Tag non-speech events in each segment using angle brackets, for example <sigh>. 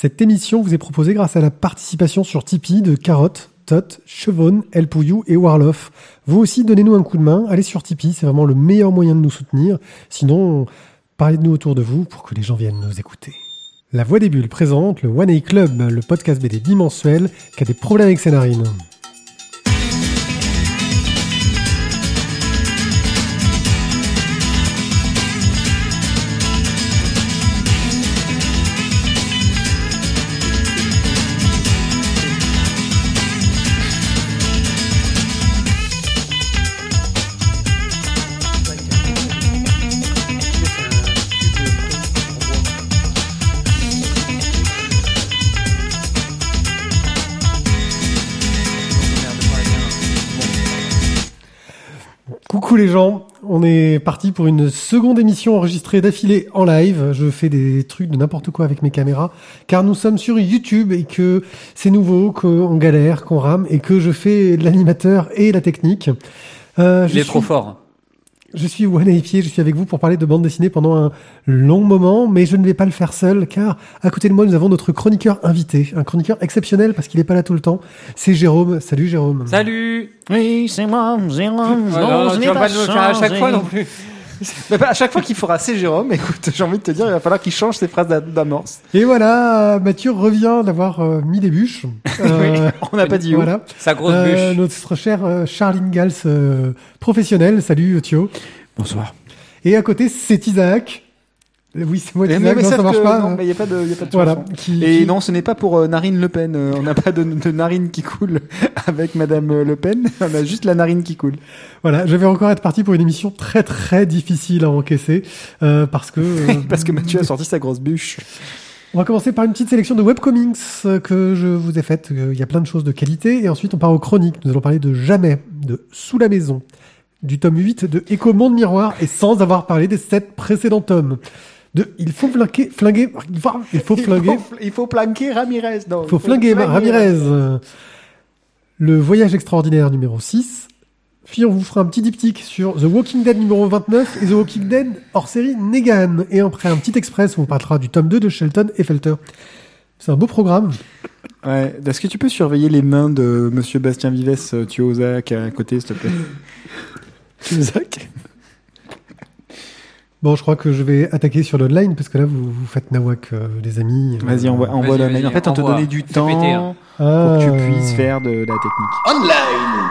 Cette émission vous est proposée grâce à la participation sur Tipeee de Carotte, Tot, Chevonne, El et Warloff. Vous aussi, donnez-nous un coup de main. Allez sur Tipeee, c'est vraiment le meilleur moyen de nous soutenir. Sinon, parlez de nous autour de vous pour que les gens viennent nous écouter. La Voix des Bulles présente le One A Club, le podcast BD bimensuel qui a des problèmes avec ses narines. Les gens, on est parti pour une seconde émission enregistrée d'affilée en live. Je fais des trucs de n'importe quoi avec mes caméras, car nous sommes sur YouTube et que c'est nouveau, qu'on galère, qu'on rame et que je fais l'animateur et la technique. Euh, je Il est trop fort. Je suis Pied, je suis avec vous pour parler de bande dessinée pendant un long moment, mais je ne vais pas le faire seul, car à côté de moi, nous avons notre chroniqueur invité, un chroniqueur exceptionnel parce qu'il n'est pas là tout le temps. C'est Jérôme. Salut Jérôme. Salut. Oui, c'est moi, Jérôme. non, tu vas pas le faire à chaque fois non plus. À chaque fois qu'il fera c'est Jérôme, écoute, j'ai envie de te dire, il va falloir qu'il change ses phrases d'amorce. Et voilà, Mathieu revient d'avoir euh, mis des bûches. <laughs> Euh, on n'a pas dit où. Voilà. Sa grosse euh, bûche. Notre cher Charline Gals, professionnel. Salut Thio. Bonsoir. Et à côté, c'est Isaac. Oui, c'est moi qui mais, mais ça marche pas. Non, il n'y a pas de, y a pas de voilà, Et non, ce n'est pas pour Narine Le Pen. on n'a pas de, de, narine qui coule <laughs> avec Madame Le Pen. <laughs> On a juste la narine qui coule. Voilà, je vais encore être parti pour une émission très très difficile à encaisser euh, parce que <laughs> parce que Mathieu a sorti sa grosse bûche. On va commencer par une petite sélection de webcomics que je vous ai faite. Il y a plein de choses de qualité et ensuite on part aux chroniques. Nous allons parler de Jamais, de Sous la maison, du tome 8 de Écho Monde Miroir et sans avoir parlé des sept précédents tomes de il faut flinguer, flinguer il faut flinguer. Il faut, flinguer Ramirez. Non, il faut, flinguer, Ramirez. Le voyage extraordinaire numéro 6. Puis on vous fera un petit diptyque sur The Walking Dead numéro 29 et The Walking Dead hors série Negan. Et après un petit express où on parlera du tome 2 de Shelton et Felter. C'est un beau programme. Ouais. Est-ce que tu peux surveiller les mains de Monsieur Bastien Vives, euh, Zach à côté, s'il te plaît? Zach Bon, je crois que je vais attaquer sur l'online parce que là, vous, vous faites nawak, euh, les amis. Vas-y, envoie, envoie l'online. En fait, on te donnait du temps hein. pour que tu ah. puisses faire de la technique. Online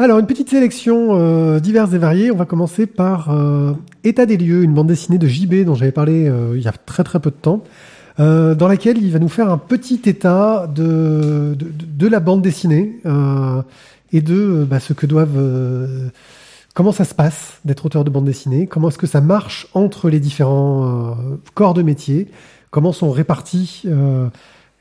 alors, une petite sélection euh, diverses et variées. On va commencer par euh, État des lieux, une bande dessinée de JB dont j'avais parlé euh, il y a très très peu de temps, euh, dans laquelle il va nous faire un petit état de, de, de la bande dessinée et de bah, ce que doivent comment ça se passe d'être auteur de bande dessinée, comment est-ce que ça marche entre les différents euh, corps de métier, comment sont répartis euh,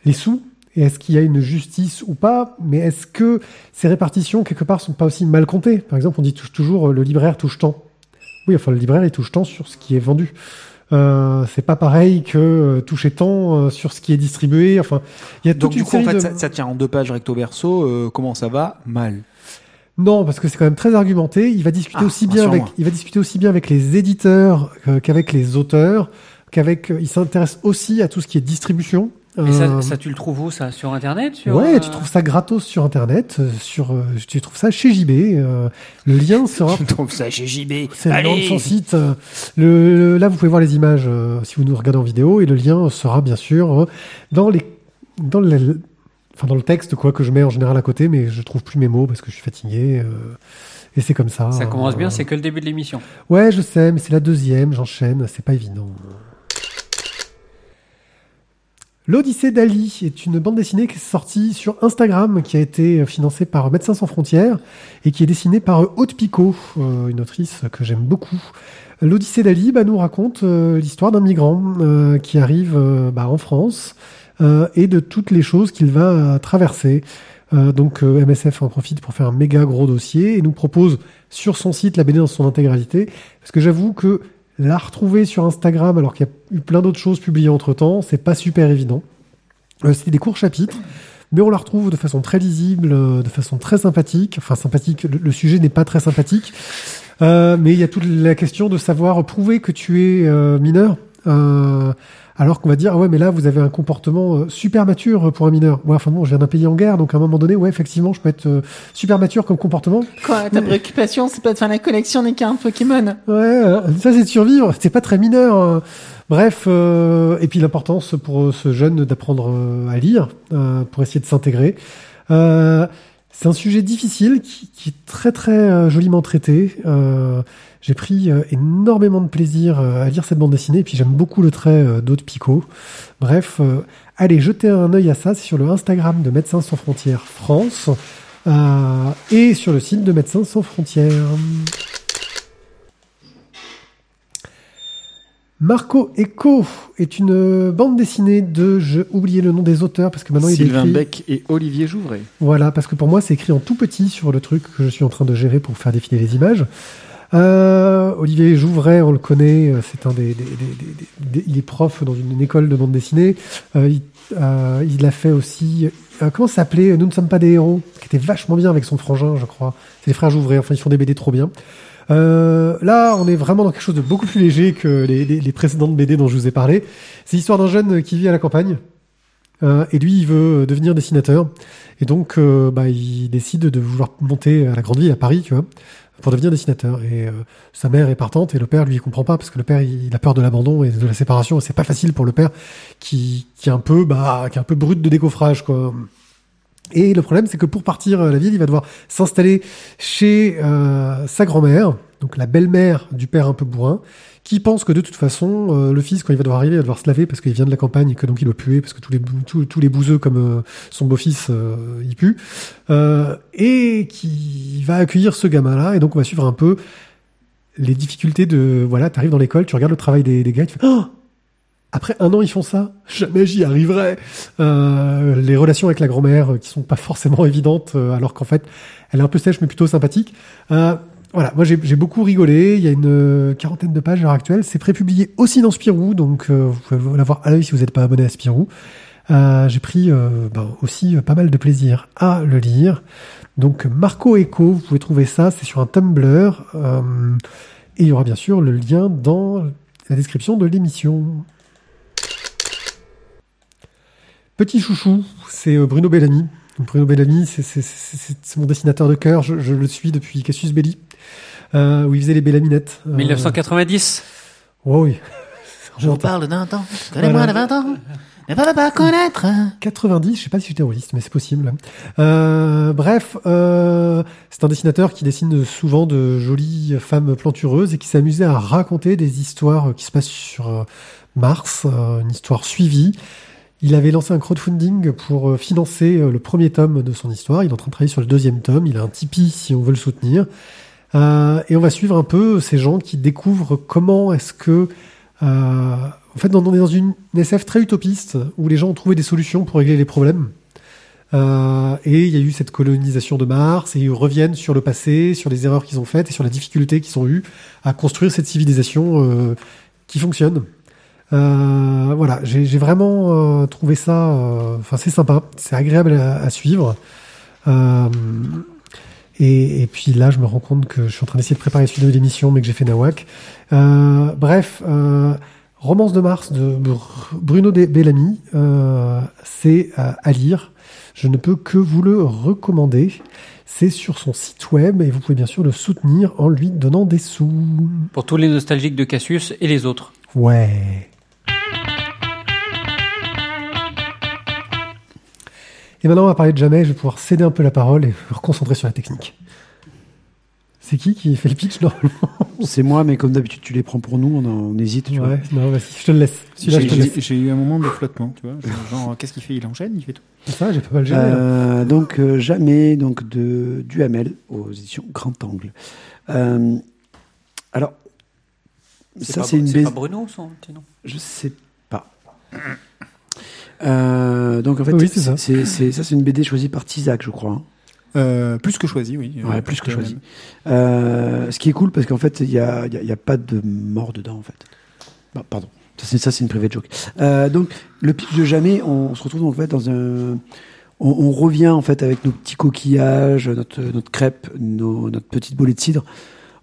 les sous, et est-ce qu'il y a une justice ou pas, mais est-ce que ces répartitions, quelque part, sont pas aussi mal comptées? Par exemple, on dit toujours euh, le libraire touche tant. Oui, enfin, le libraire, il touche tant sur ce qui est vendu. Euh, c'est pas pareil que toucher tant sur ce qui est distribué. Enfin, il y a Donc du coup, en fait, ça, ça, tient en deux pages recto verso. comment ça va? Mal. Non, parce que c'est quand même très argumenté. Il va discuter ah, aussi bien avec, il va discuter aussi bien avec les éditeurs euh, qu'avec les auteurs, qu'avec. Euh, il s'intéresse aussi à tout ce qui est distribution. Et ça, euh, ça, tu le trouves où ça Sur Internet sur, Ouais, tu trouves ça gratos sur Internet. Sur, tu trouves ça chez JB. le lien <laughs> sera. tu trouves ça chez JB. C'est le nom de son site. Le, là, vous pouvez voir les images si vous nous regardez en vidéo, et le lien sera bien sûr dans les dans les, enfin dans le texte quoi que je mets en général à côté, mais je trouve plus mes mots parce que je suis fatigué. Euh, et c'est comme ça. Ça commence bien, c'est que le début de l'émission. Ouais, je sais, mais c'est la deuxième, j'enchaîne, c'est pas évident. L'Odyssée d'Ali est une bande dessinée qui est sortie sur Instagram, qui a été financée par Médecins sans frontières et qui est dessinée par Haute Picot, euh, une autrice que j'aime beaucoup. L'Odyssée d'Ali bah, nous raconte euh, l'histoire d'un migrant qui arrive bah, en France euh, et de toutes les choses qu'il va traverser. Euh, donc euh, MSF en profite pour faire un méga gros dossier et nous propose sur son site la BD dans son intégralité. Parce que j'avoue que la retrouver sur Instagram alors qu'il y a eu plein d'autres choses publiées entre temps, c'est pas super évident. Euh, C'était des courts chapitres, mais on la retrouve de façon très lisible, de façon très sympathique. Enfin sympathique, le, sujet n'est pas très sympathique, mais il y a toute la question de savoir prouver que tu es mineur. Alors qu'on va dire, ah ouais, mais là, vous avez un comportement super mature pour un mineur. Ouais, enfin bon, je viens d'un pays en guerre, donc à un moment donné, ouais, effectivement, je peux être super mature comme comportement. Quoi, ta préoccupation, c'est pas de faire la collection des cartes Pokémon Ouais, ça c'est de survivre, c'est pas très mineur. Hein. Bref, et puis l'importance pour ce jeune d'apprendre à lire, pour essayer de s'intégrer. C'est un sujet difficile qui, est très très joliment traité. J'ai pris euh, énormément de plaisir euh, à lire cette bande dessinée, et puis j'aime beaucoup le trait euh, d'Aude Picot. Bref, allez, jetez un œil à ça, sur le Instagram de Médecins sans frontières France, et sur le site de Médecins sans frontières. Marco Echo est une bande dessinée de, j'ai oublié le nom des auteurs parce que maintenant il est écrit. Beck et Olivier Jouvray. Voilà, parce que pour moi c'est écrit en tout petit sur le truc que je suis en train de gérer pour faire défiler les images. Euh, Olivier Jouvray, on le connaît, euh, c'est un des, il est prof dans une, école de bande dessinée. Euh, il, euh, il a fait aussi, euh, comment ça s'appelait? Nous ne sommes pas des héros, qui était vachement bien avec son frangin, je crois. C'est les frères Jouvray, enfin ils font des BD trop bien. Euh, là, on est vraiment dans quelque chose de beaucoup plus léger que les, les, les précédentes BD dont je vous ai parlé. C'est l'histoire d'un jeune qui vit à la campagne. Euh, et lui, il veut devenir dessinateur. Et donc, euh, bah, il décide de vouloir monter à la grande ville, à Paris, tu vois pour devenir dessinateur. Et euh, sa mère est partante et le père lui il comprend pas parce que le père il, a peur de l'abandon et de la séparation. Et c'est pas facile pour le père qui, qui est un peu bah qui est un peu brut de décoffrage quoi. Et le problème c'est que pour partir à la ville il va devoir s'installer chez euh, sa grand-mère, donc la belle-mère du père un peu bourrin, qui pense que de toute façon, euh, le fils, quand il va devoir arriver, il va devoir se laver parce qu'il vient de la campagne et que donc il doit puer parce que tous les, tous, les bouseux comme euh, son beau-fils, euh, il pue, et qui va accueillir ce gamin-là, et donc on va suivre un peu les difficultés de, voilà, tu arrives dans l'école, tu regardes le travail des, des gars, tu fais, oh après un an, ils font ça. Jamais j'y arriverai. les relations avec la grand-mère qui sont pas forcément évidentes, alors qu'en fait, elle est un peu sèche mais plutôt sympathique. Voilà, moi j'ai beaucoup rigolé. Il y a une euh, quarantaine de pages à l'heure actuelle. C'est prépublié aussi dans Spirou, donc euh, vous pouvez l'avoir à l'œil si vous n'êtes pas abonné à Spirou. Euh, j'ai pris ben, aussi pas mal de plaisir à le lire. Donc Marco Echo, vous pouvez trouver ça, c'est sur un Tumblr. et il y aura bien sûr le lien dans la description de l'émission. Petit chouchou, c'est Bruno Bellamy. Bruno Bellamy, c'est mon dessinateur de cœur. Je, je, le suis depuis Cassius Belli euh, où il faisait les Bellaminettes. 1990 oh, Oui. Je vous parle d'un temps, connais-moi de 20 ans. Mais pas, pas connaître. 90, je sais pas si j'étais terroriste, mais c'est possible. Euh, bref, euh, c'est un dessinateur qui dessine souvent de jolies femmes plantureuses et qui s'amusait à raconter des histoires qui se passent sur euh, Mars, euh, une histoire suivie. Il avait lancé un crowdfunding pour euh, financer le premier tome de son histoire. Il est en train de travailler sur le deuxième tome. Il a un Tipeee si on veut le soutenir. Euh, et on va suivre un peu ces gens qui découvrent comment est-ce que... Euh, en fait, on est dans une SF très utopiste, où les gens ont trouvé des solutions pour régler les problèmes. Euh, et il y a eu cette colonisation de Mars, et ils reviennent sur le passé, sur les erreurs qu'ils ont faites, et sur la difficulté qu'ils ont eu à construire cette civilisation euh, qui fonctionne. Euh, voilà, j'ai vraiment euh, trouvé ça, enfin c'est sympa, c'est agréable à, à suivre. Et, et, puis là, je me rends compte que je suis en train d'essayer de préparer celui de l'émission, mais que j'ai fait Nawak. Euh, bref, euh, Romance de Mars de Bruno Bellamy, euh, c'est à lire. Je ne peux que vous le recommander. C'est sur son site web et vous pouvez bien sûr le soutenir en lui donnant des sous. Pour tous les nostalgiques de Cassius et les autres. Ouais. Et maintenant, on va parler de jamais. Je vais pouvoir céder un peu la parole et me reconcentrer sur la technique. C'est qui qui fait le pitch normalement C'est moi, mais comme d'habitude, tu les prends pour nous, on, hésite. Tu ouais, non, vas-y, je te le laisse. J'ai eu un moment de flottement, tu vois. Genre, qu'est-ce qu'il fait? Il enchaîne, il fait tout. Ça, j'ai pas mal géré. Euh, donc, euh, jamais, donc de Duhamel aux éditions Grand Angle. Euh, alors, ça, c'est une. C'est pas Bruno, son nom? Je sais pas. Euh, donc en fait, oui, c'est ça. C'est, ça, c'est une BD choisie par Tizak, je crois. Hein. Euh, plus que choisi, oui. Ouais, plus que choisi. Euh, ce qui est cool parce qu'en fait, il n'y a, y a, y a, pas de mort dedans, en fait. Bah, pardon. Ça, c'est, ça, c'est une private joke. Euh, donc, le pitch de jamais, on, se retrouve en fait dans un. On, on, revient en fait avec nos petits coquillages, notre, notre crêpe, nos, notre petite bolée de cidre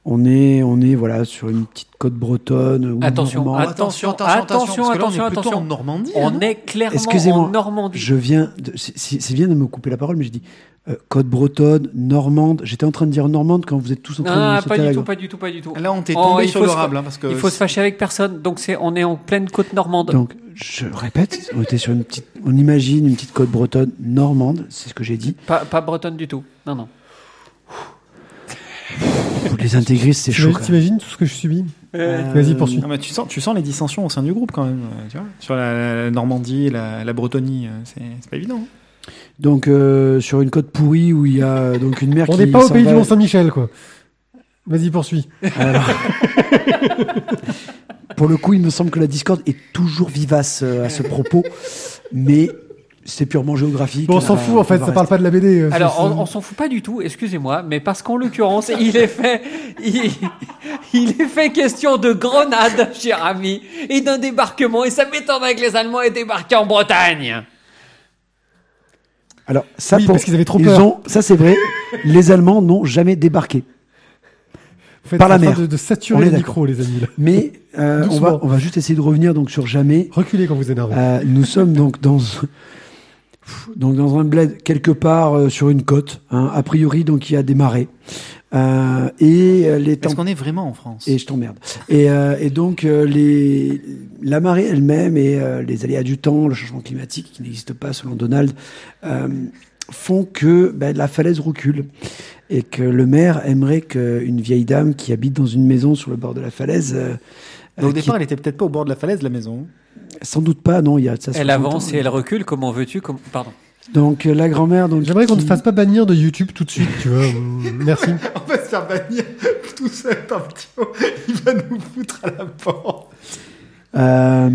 On est, on est voilà sur une petite côte bretonne. ou Attention, normande. attention, attention, attention, parce que là, on est attention, attention. en Normandie. On hein. est clairement Excusez-moi, en Normandie. Je viens, de- c'est- bien de me couper la parole, mais je dis euh, côte bretonne, normande. J'étais en train de dire normande quand vous êtes tous en train de Non, me pas du tout, pas du tout, pas du tout. Là, on t'est Oh, tombé il sur faut le se- rable, hein, parce que Il faut se fâcher avec personne, donc c'est on est en pleine côte normande. Donc, je répète, on était sur une petite, on imagine une petite côte bretonne normande, c'est ce que j'ai dit. Pas, pas bretonne du tout. Non, non. Les intégristes, c'est chaud. T'imagines tout ce que je subis Euh, Vas-y, poursuis. Non, mais tu sens, tu sens les dissensions au sein du groupe quand même, euh, tu vois, sur la, la Normandie, la, la Bretonie, euh, c'est pas évident. hein. Donc, euh, sur une côte pourrie où il y a donc une mer On qui n'est pas au pays va- du Mont-Saint-Michel, quoi. Vas-y, poursuis. Alors, pour le coup, il me semble que la discorde est toujours vivace à ce propos, mais c'est purement géographique. Bon, on s'en fout, en fait, ça parle pas de la BD. euh, Alors, on, on s'en fout pas du tout, excusez-moi, mais parce qu'en l'occurrence, <laughs> il est fait, il, il est fait question de grenade, cher ami, et d'un débarquement, et ça m'étonnerait que les Allemands aient débarqué en Bretagne. Alors, ça, Oui, pour- parce qu'ils avaient trop ils peur. ont- ça c'est vrai, les Allemands n'ont jamais débarqué. Faites par la mer. De, de On saturer le micro, les amis. là. Mais euh, on, va, on va juste essayer de revenir donc sur jamais. Reculez quand vous énervez. Euh, nous sommes donc dans donc dans un bled quelque part euh, sur une côte. hein. A priori, donc il y a des marais Euh, et euh, les temps qu'on est vraiment en France? Et je t'emmerde. Et, euh, et donc les la marée elle-même et les aléas du temps, le changement climatique qui n'existe pas selon Donald, font que ben, la falaise recule et que le maire aimerait qu'une vieille dame qui habite dans une maison sur le bord de la falaise. Euh, Donc, Au qui- départ, elle était peut-être pas au bord de la falaise, la maison. sans doute pas, non, il y a de ça. Elle 60 avance et elle recule, comment veux-tu comme... Pardon. Donc euh, la grand-mère, donc J'aimerais qu'on ne qui- fasse pas bannir de YouTube tout de suite, tu vois. <laughs> Merci. On va se faire bannir tout seul. Il va nous foutre à la porte. Euh,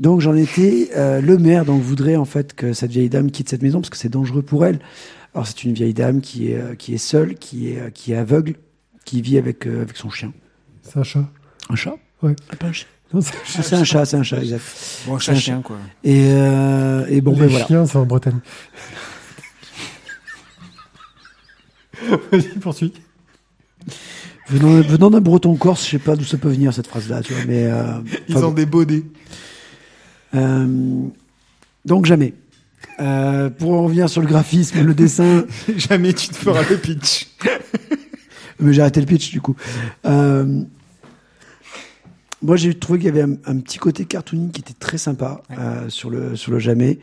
donc j'en étais. euh, le maire donc voudrait en fait que cette vieille dame quitte cette maison parce que c'est dangereux pour elle. Alors c'est une vieille dame qui est qui est seule, qui est qui est aveugle, qui vit avec euh, avec son chien. C'est un chat. Un chat Ouais. Ah, pas un chien. Non, c'est un chat, c'est un chat, exact. Bon, C'est un chien, quoi. Et euh, et bon les ben voilà. chiens, c'est en Bretagne. <laughs> Vas-y, poursuis. Venant, venant d'un breton corse, je sais pas d'où ça peut venir cette phrase-là, tu vois, mais euh, Ils ont des baudets. Euh, donc jamais. Euh, pour en revenir sur le graphisme, le dessin, <laughs> Jamais tu te feras le pitch. mais j'ai arrêté le pitch du coup. Euh, moi, j'ai trouvé qu'il y avait un, un petit côté cartoony qui était très sympa euh, sur le sur le jamais.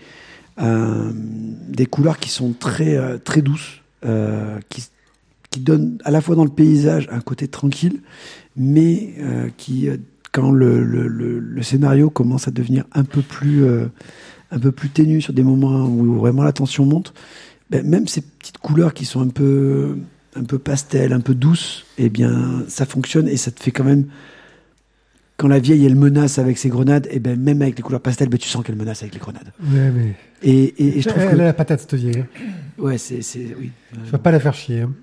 Euh, des couleurs qui sont très euh, très douces, euh, qui qui donnent à la fois dans le paysage un côté tranquille, mais euh, qui euh, quand le, le, le, le scénario commence à devenir un peu plus euh, un peu plus ténu sur des moments où vraiment la tension monte, ben, même ces petites couleurs qui sont un peu un peu pastel, un peu douces, eh bien ça fonctionne et ça te fait quand même quand la vieille elle menace avec ses grenades, et ben même avec les couleurs pastel, ben tu sens qu'elle menace avec les grenades. Ouais, mais. Et, et, et je trouve Elle a que la patate, cette vieille. hein. ouais c'est c'est oui. Tu vas pas la faire chier. hein.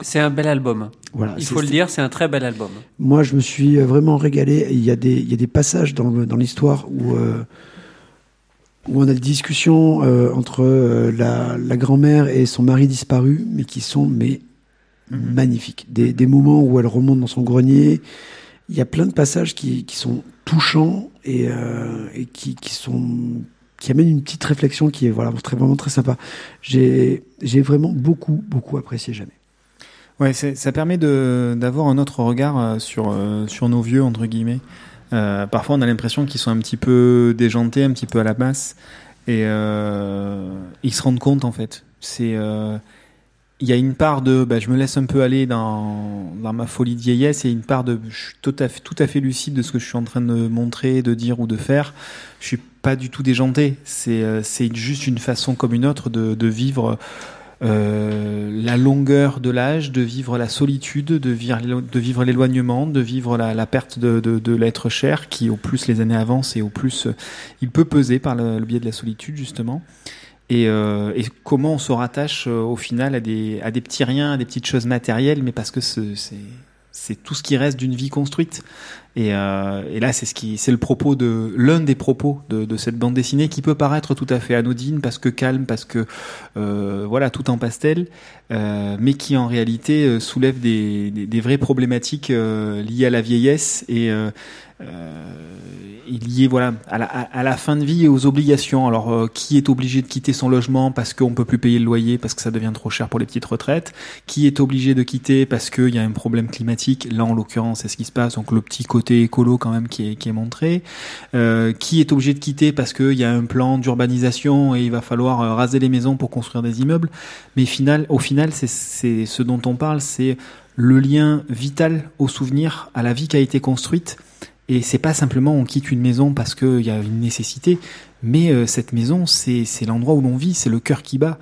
C'est un bel album. Voilà, Il faut le dire, c'est un très bel album. Moi, je me suis euh, vraiment régalé. Il y a des, il y a des passages dans, le- dans l'histoire où, euh, où on a des discussions euh, entre euh, la, la grand-mère et son mari disparu, mais qui sont mais magnifiques. Des, des moments où elle remonte dans son grenier. Il y a plein de passages qui, qui sont touchants et, euh, et qui, qui sont qui amènent une petite réflexion qui est voilà très vraiment très sympa. J'ai vraiment beaucoup beaucoup apprécié jamais. Ouais, ça permet de d'avoir un autre regard euh, sur euh, sur nos vieux entre guillemets. Euh, parfois, on a l'impression qu'ils sont un petit peu déjantés, un petit peu à la masse, et euh, ils se rendent compte en fait. C'est euh, il y a une part de bah, je me laisse un peu aller dans, dans ma folie de vieillesse et une part de je suis tout à fait, lucide de ce que je suis en train de montrer, de dire ou de faire. Je suis pas du tout déjanté. C'est euh, juste une façon comme une autre de, vivre euh, la longueur de l'âge, de vivre la solitude, de vivre, l'éloignement, de vivre la, perte de, l'être cher, qui au plus les années avancent et au plus euh, il peut peser par le biais de la solitude justement. Et, euh, et comment on se rattache euh, au final à des, petits riens, à des petites choses matérielles, mais parce que ce- c'est c'est tout ce qui reste d'une vie construite. Et, euh, et là, c'est le propos de l'un des propos de, cette bande dessinée qui peut paraître tout à fait anodine parce que calme, parce que euh, voilà, tout en pastel, euh, mais qui en réalité soulève des, vraies problématiques liées à la vieillesse et et liées voilà à la, fin de vie et aux obligations. Alors, qui est obligé de quitter son logement parce qu'on peut plus payer le loyer parce que ça devient trop cher pour les petites retraites? Qui est obligé de quitter parce qu'il y a un problème climatique? Là, en l'occurrence, c'est ce qui se passe. Donc, le petit côté écolo quand même qui est, qui est montré. Euh, qui est obligé de quitter parce qu'il y a un plan d'urbanisation et il va falloir euh, raser les maisons pour construire des immeubles. Mais au final, c'est ce dont on parle, c'est le lien vital au souvenir, à la vie qui a été construite. Et c'est pas simplement on quitte une maison parce qu'il y a une nécessité, mais euh, cette maison, c'est l'endroit où l'on vit, c'est le cœur qui bat.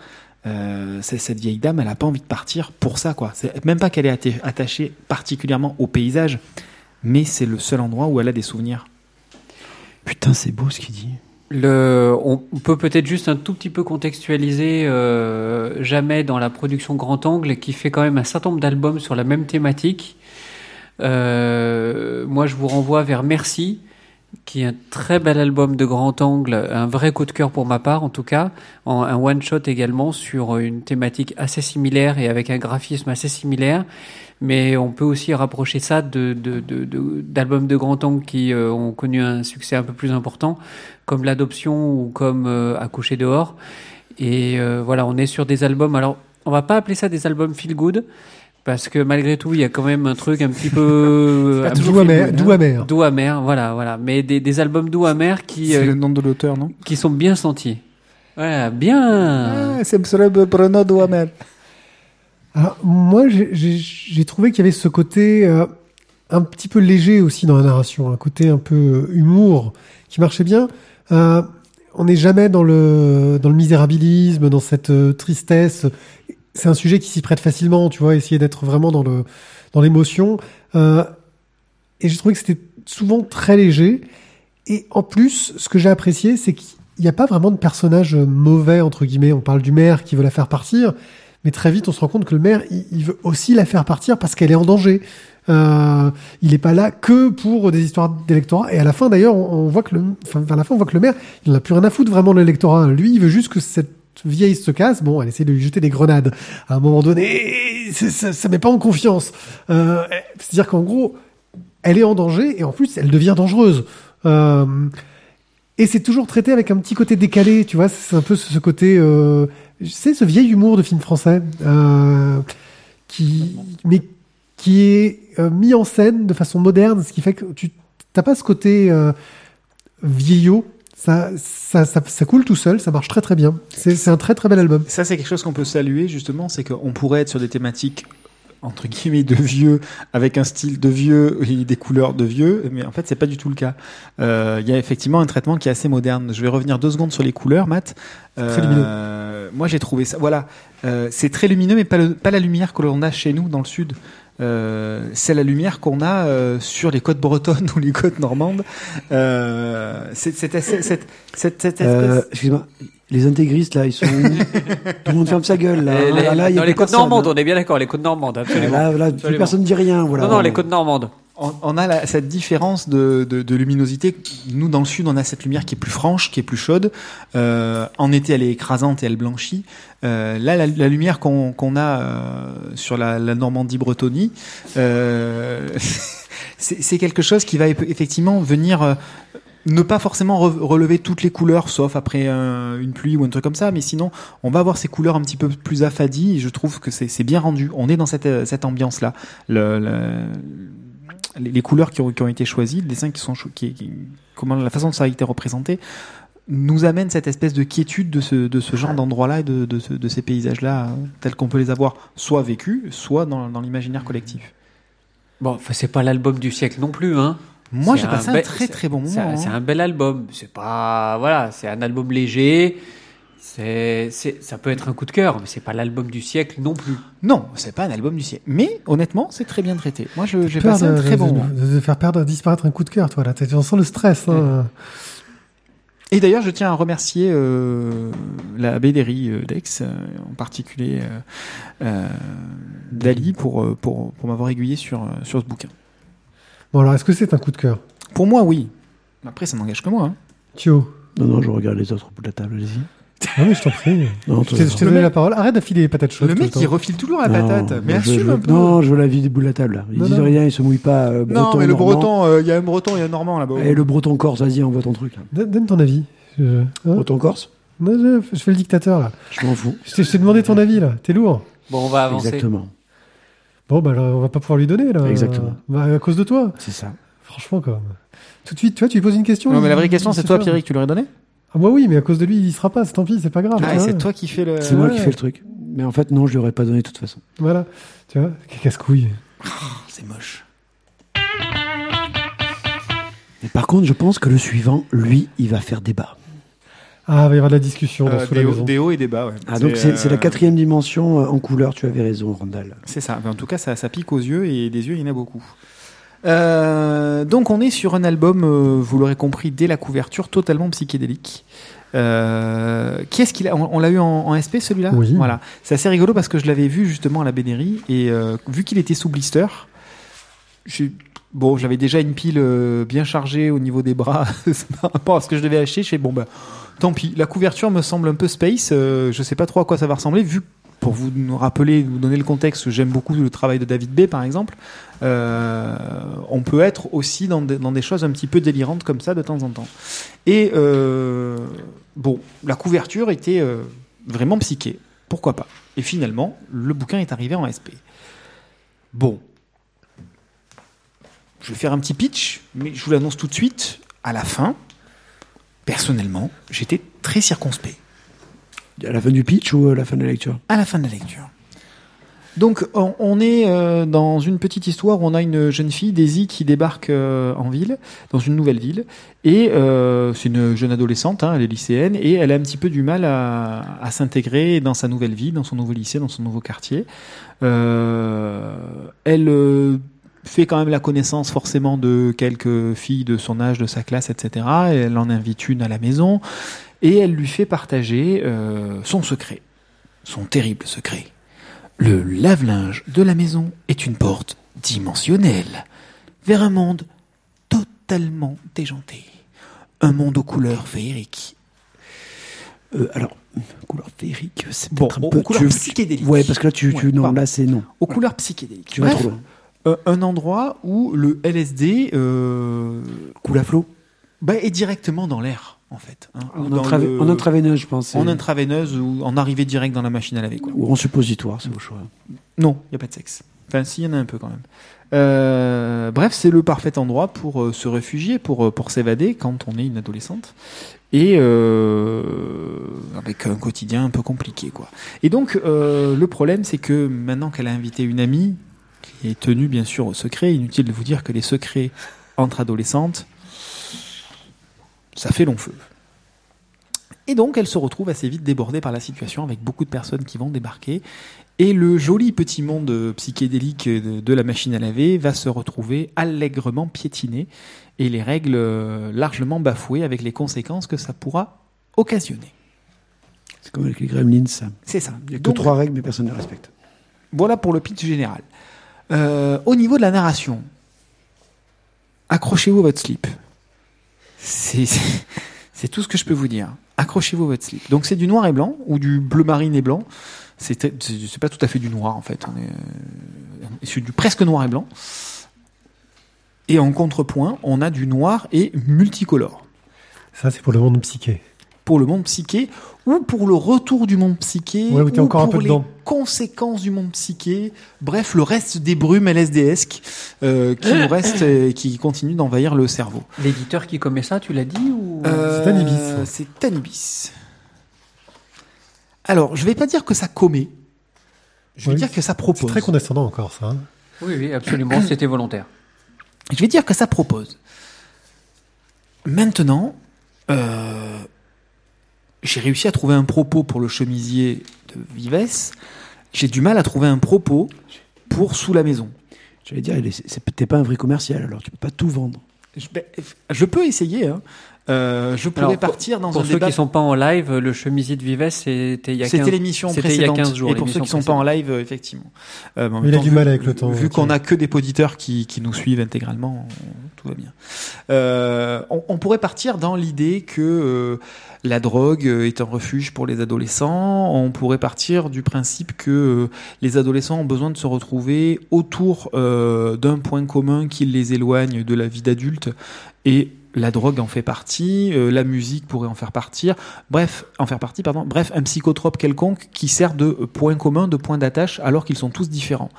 Cette vieille dame, elle a pas envie de partir pour ça, quoi. C'est même pas qu'elle est atta- attachée particulièrement au paysage, mais c'est le seul endroit où elle a des souvenirs. Putain, c'est beau ce qu'il dit. Le, on peut peut-être juste un tout petit peu contextualiser euh, Jamais dans la production Grand Angle qui fait quand même un certain nombre d'albums sur la même thématique. Euh, moi, je vous renvoie vers Merci, qui est un très bel album de Grand Angle, un vrai coup de cœur pour ma part en tout cas, en, un one shot également sur une thématique assez similaire et avec un graphisme assez similaire. Mais on peut aussi rapprocher ça de, de, de, de- d'albums de grand angle qui euh, ont connu un succès un peu plus important, comme l'adoption ou comme euh, à coucher dehors. Et euh, voilà, on est sur des albums. Alors, on va pas appeler ça des albums feel good parce que malgré tout, il y a quand même un truc un petit peu <laughs> un Doux amer, doux hein. amer. doux amer, voilà, voilà. Mais des, des albums doux amers qui C'est euh, le nom de l'auteur, non? qui sont bien sentis. Voilà, bien. Ah, c'est le Bruno Duhamel. Alors, moi, j'ai- trouvé qu'il y avait ce côté euh, un petit peu léger aussi dans la narration, un côté un peu euh, humour qui marchait bien. Euh, on n'est jamais dans le misérabilisme, dans cette tristesse. C'est un sujet qui s'y prête facilement, tu vois, essayer d'être vraiment dans l'émotion. Et j'ai trouvé que c'était souvent très léger. Et en plus, ce que j'ai apprécié, c'est qu'il n'y a pas vraiment de personnage mauvais entre guillemets. On parle du maire qui veut la faire partir. Mais très vite, on se rend compte que le maire, il, veut aussi la faire partir parce qu'elle est en danger. Euh, il n'est pas là que pour des histoires d'électorat. Et à la fin, d'ailleurs, on, voit que le, enfin, vers la fin, on voit que le maire, il n'en a plus rien à foutre vraiment de l'électorat. Lui, il veut juste que cette vieille se casse. Bon, elle essaie de lui jeter des grenades. À un moment donné, ça, ça met pas en confiance. Euh, C'est-à-dire qu'en gros, elle est en danger et en plus, elle devient dangereuse. Euh, et c'est toujours traité avec un petit côté décalé, tu vois. C'est un peu ce côté, euh, c'est ce vieil humour de film français, euh, qui, mais qui est euh, mis en scène de façon moderne, ce qui fait que tu t'as pas ce côté euh, vieillot. Ça, ça, ça, ça coule tout seul, ça marche très très bien. C'est c'est un très très bel album. Ça, c'est quelque chose qu'on peut saluer, justement, c'est qu'on pourrait être sur des thématiques entre guillemets de vieux avec un style de vieux et des couleurs de vieux mais en fait c'est pas du tout le cas. Euh, il y a effectivement un traitement qui est assez moderne. Je vais revenir deux secondes sur les couleurs Matt. Très lumineux. Euh, moi j'ai trouvé ça voilà. Euh, c'est très lumineux mais pas, le- pas la lumière que l'on a chez nous dans le sud. Euh, c'est la lumière qu'on a euh, sur les côtes bretonnes <laughs> ou les côtes normandes. Euh, c'est c'est cette, cette espèce Euh, Excuse-moi, les intégristes là, ils sont <laughs> Tout le monde ferme sa gueule là. Les- Là, là, il y a dans les côtes normandes, hein. on est bien d'accord, les côtes normandes, absolument. Là, là, plus personne dit rien. Voilà. non, non, les côtes normandes. on, on a la- cette différence de, de, de luminosité. Nous, dans le sud, on a cette lumière qui est plus franche, qui est plus chaude. Euh, en été, elle est écrasante et elle blanchit. Euh, là, la, la lumière qu'on a euh, sur la, la Normandie-Bretonie, euh, <laughs> c'est quelque chose qui va eff- effectivement venir euh, ne pas forcément re- relever toutes les couleurs, sauf après un- une pluie ou un truc comme ça, mais sinon, on va avoir ces couleurs un petit peu plus affadies, et je trouve que c'est bien rendu. On est dans cette, euh, ambiance-là. Le, le- les, les couleurs qui ont, été choisies, le dessin qui sont, comment la façon dont ça a été représenté, nous amène cette espèce de quiétude de ce, genre d'endroit-là et de, de, ce- de ces paysages-là, euh, tels qu'on peut les avoir soit vécus, soit dans, dans l'imaginaire collectif. Bon, c'est pas l'album du siècle non plus, hein. Moi, j'ai passé un, très très bon moment. c'est hein. un bel album. C'est pas, voilà, c'est un album léger. C'est, ça peut être un coup de cœur, mais c'est pas l'album du siècle non plus. Non, c'est pas un album du siècle. Mais honnêtement, c'est très bien traité. Moi, j'ai passé un de, très bon de- moment. de- de faire perdre, disparaître un coup de cœur, toi là. Tu sens le stress. Hein. Et d'ailleurs, je tiens à remercier euh, la BDRI euh, d'Aix, euh, en particulier euh, euh, Dali, pour, pour, pour m'avoir aiguillé sur, sur ce bouquin. Bon, alors, est-ce que c'est un coup de cœur? Pour moi, oui. Après, ça n'engage que moi. hein. Thio Non, non, je regarde les autres au bout de la table, allez-y. Non, mais je t'en prie. Non, Je t'ai je t'ai donné la parole. Arrête d'affiler les patates chaudes. Le tout mec, temps. il refile toujours la Non, patate. Mais moi, je- assume je- un peu. Non, je veux la vie des bouts de la table. là. Ils Non, disent non. rien, ils se mouillent pas. euh, Non, breton, mais le normand. breton, euh, il y a un breton, il y a un normand là-bas. Et le breton corse, vas-y, envoie ton truc. là. Donne, donne ton avis. Je, hein Breton corse? Non, je, je fais le dictateur, là. Je m'en fous. Je t'ai je t'ai demandé ton avis, là. T'es lourd. Bon, on va avancer. Exactement. Bon, bah, alors, on va pas pouvoir lui donner, là. Exactement. Bah, à cause de toi. C'est ça. Franchement, quand même. Tout de suite, tu vois, tu lui poses une question. Non, mais la vraie question, c'est toi, pas. Pierrick, tu l'aurais donné? Ah, bah oui, mais à cause de lui, il y sera pas. C'est tant pis, c'est pas grave. Ah, c'est toi qui fais le. C'est moi ouais. qui fais le truc. Mais en fait, non, je lui aurais pas donné de toute façon. Voilà. Tu vois, casse-couille. C'est moche. Mais par contre, je pense que le suivant, lui, il va faire débat. Ah, il va y avoir de la discussion dans Euh, sous la des, hauts, maison. des hauts et des bas, ouais. Ah, donc c'est la euh, quatrième dimension euh, en couleur, tu avais raison, Randall. C'est ça. Mais en tout cas, ça, ça pique aux yeux et des yeux, il y en a beaucoup. Euh, donc, on est sur un album, euh, vous l'aurez compris dès la couverture, totalement psychédélique. Euh, qui est-ce qu'il a On, on l'a eu en, en SP celui-là? Oui. Voilà. C'est assez rigolo parce que je l'avais vu justement à la Bénérie et euh, vu qu'il était sous blister, j'ai- bon, j'avais déjà une pile euh, bien chargée au niveau des bras <laughs> par rapport à ce que je devais acheter. Je fais bon bah tant pis. La couverture me semble un peu space. euh, je sais pas trop à quoi ça va ressembler vu pour vous rappeler, vous donner le contexte, j'aime beaucoup le travail de David B, par exemple. Euh, on peut être aussi dans des, choses un petit peu délirantes comme ça de temps en temps. Et euh, bon, la couverture était euh, vraiment psyché. Pourquoi pas Et finalement, le bouquin est arrivé en SP. Bon. Je vais faire un petit pitch, mais je vous l'annonce tout de suite. À la fin, personnellement, j'étais très circonspect À la fin du pitch ou à la fin de la lecture? À la fin de la lecture. Donc, on, on est euh, dans une petite histoire où on a une jeune fille, Daisy, qui débarque euh, en ville, dans une nouvelle ville. Et euh, c'est une jeune adolescente, hein, elle est lycéenne, et elle a un petit peu du mal à, à s'intégrer dans sa nouvelle vie, dans son nouveau lycée, dans son nouveau quartier. Elle fait quand même la connaissance forcément de quelques filles de son âge, de sa classe, etc. Et elle en invite une à la maison, et elle lui fait partager euh, son secret, son terrible secret. Le lave-linge de la maison est une porte dimensionnelle vers un monde totalement déjanté. Un monde aux couleurs féeriques. Euh, Alors, couleur féerique, c'est Bon, peut-être un aux couleurs tu- psychédéliques. Ouais, parce que là, tu, tu Ouais, non, là, c'est non. Aux couleurs psychédéliques. Tu vas Bref, trop loin. Euh, un endroit où le LSD euh, Coule à flot bah, est directement dans l'air, en fait. hein. En, le- en intraveineuse, je pense. en intraveineuse ou en arrivée direct dans la machine à laver. Quoi. Ou en suppositoire, c'est au choix. Non, il n'y a pas de sexe. Enfin, s'il y en a un peu quand même. Euh, bref, c'est le parfait endroit pour euh, se réfugier, pour, pour s'évader quand on est une adolescente. Et euh, avec un quotidien un peu compliqué, quoi. Et donc, le problème, c'est que maintenant qu'elle a invité une amie, est tenue bien sûr au secret, inutile de vous dire que les secrets entre adolescentes, ça fait long feu. Et donc, elle se retrouve assez vite débordée par la situation avec beaucoup de personnes qui vont débarquer. Et le joli petit monde psychédélique de, la machine à laver va se retrouver allègrement piétiné et les règles euh, largement bafouées avec les conséquences que ça pourra occasionner. C'est comme avec les gremlins, ça. C'est ça. Il n'y a que Donc, trois règles, mais personne ne les respecte. Voilà pour le pitch général. Euh, au niveau de la narration, accrochez-vous à votre slip. C'est tout ce que je peux vous dire. Accrochez-vous votre slip. Donc c'est du noir et blanc ou du bleu marine et blanc. C'est pas tout à fait du noir en fait. On est, euh, du presque noir et blanc. Et en contrepoint, on a du noir et multicolore Ça, c'est pour le monde psyché. Pour le monde psyché ou pour le retour du monde psyché Ouais, ou encore un pour peu les dedans. conséquences du monde psyché bref le reste des brumes LSDesques euh, qui nous restent et qui continuent d'envahir le cerveau L'éditeur qui commet ça, tu l'as dit ou Euh, C'est Anibis. c'est Anibis alors je vais pas dire que ça commet je vais Oui, dire que ça C'est propose très condescendant encore, ça. hein. Oui, oui, absolument, c'était volontaire. Je vais dire que ça propose. Maintenant, euh, j'ai réussi à trouver un propos pour le chemisier de Vives. J'ai du mal à trouver un propos pour sous la maison. J'allais dire, t'es pas un vrai commercial, alors tu peux pas tout vendre. Je, ben, je peux essayer, hein. Euh, je pourrais Alors, partir dans Pour un ceux débat qui sont pas en live, le chemisier de Vives, c'était il y a 15 C'était l'émission c'était il y a précédente. 15 jours. Et pour ceux qui sont pas en précédente. live, effectivement. Euh, il a du vu- mal avec le temps, Vu qu'on a que des auditeurs qui, qui nous suivent intégralement, on- tout va bien. Euh, on, on pourrait partir dans l'idée que euh, la drogue est un refuge pour les adolescents. On pourrait partir du principe que euh, les adolescents ont besoin de se retrouver autour euh, d'un point commun qui les éloigne de la vie d'adulte et la drogue en fait partie, euh, la musique pourrait en faire partir, bref, en faire partie, pardon, bref, un psychotrope quelconque qui sert de point commun, de point d'attache, alors qu'ils sont tous différents.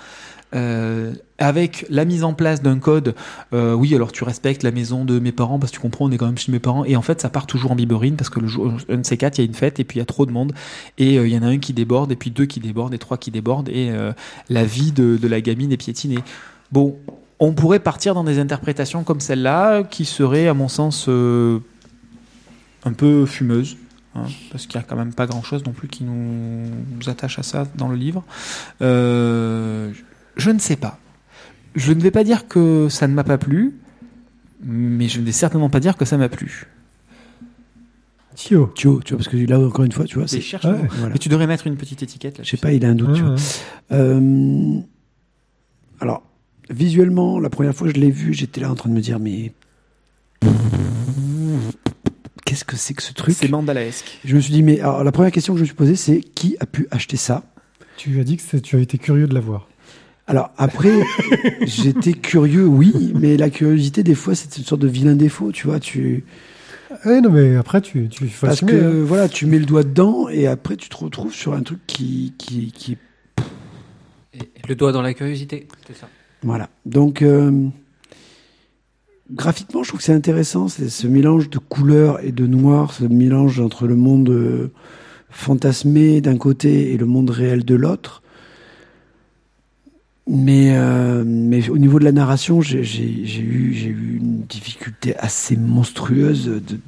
Euh, avec la mise en place d'un code, euh, oui, alors tu respectes la maison de mes parents parce que tu comprends, on est quand même chez mes parents, et en fait ça part toujours en biberine parce que le jour, un de ces quatre, il y a une fête et puis il y a trop de monde, et euh, il y en a un qui déborde, et puis deux qui débordent, et trois qui débordent, et euh, la vie de, de la gamine est piétinée. Bon, on pourrait partir dans des interprétations comme celle-là, qui seraient, à mon sens, euh, un peu fumeuses. hein, parce qu'il n'y a quand même pas grand-chose non plus qui nous, nous attache à ça dans le livre. Euh, je ne sais pas. Je ne vais pas dire que ça ne m'a pas plu, mais je ne vais certainement pas dire que ça m'a plu. Thio. Vois, tu vois, parce que là, encore une fois, tu vois, Mais c'est. cherche ouais. Voilà. Mais tu devrais mettre une petite étiquette là. Je sais pas, il a un doute, tu vois. Euh, alors, visuellement, la première fois que je l'ai vu, j'étais là en train de me dire, mais. Qu'est-ce que c'est que ce truc? C'est mandalaesque. Je me suis dit, mais alors, la première question que je me suis posée, c'est qui a pu acheter ça? Tu as dit que tu as été curieux de la voir. Alors, après, <laughs> j'étais curieux, oui, mais la curiosité, des fois, c'est une sorte de vilain défaut, tu vois. Tu... Eh non, mais après, tu, tu faut Parce assumer, que, hein. voilà, tu mets le doigt dedans et après, tu te retrouves sur un truc qui. qui, qui... Et Le doigt dans la curiosité, c'est ça. Voilà. Donc, euh, graphiquement, je trouve que c'est intéressant, ce mélange de couleurs et de noir, ce mélange entre le monde euh, fantasmé d'un côté et le monde réel de l'autre. Mais, euh, mais au niveau de la narration, j'ai eu, eu une difficulté assez monstrueuse de,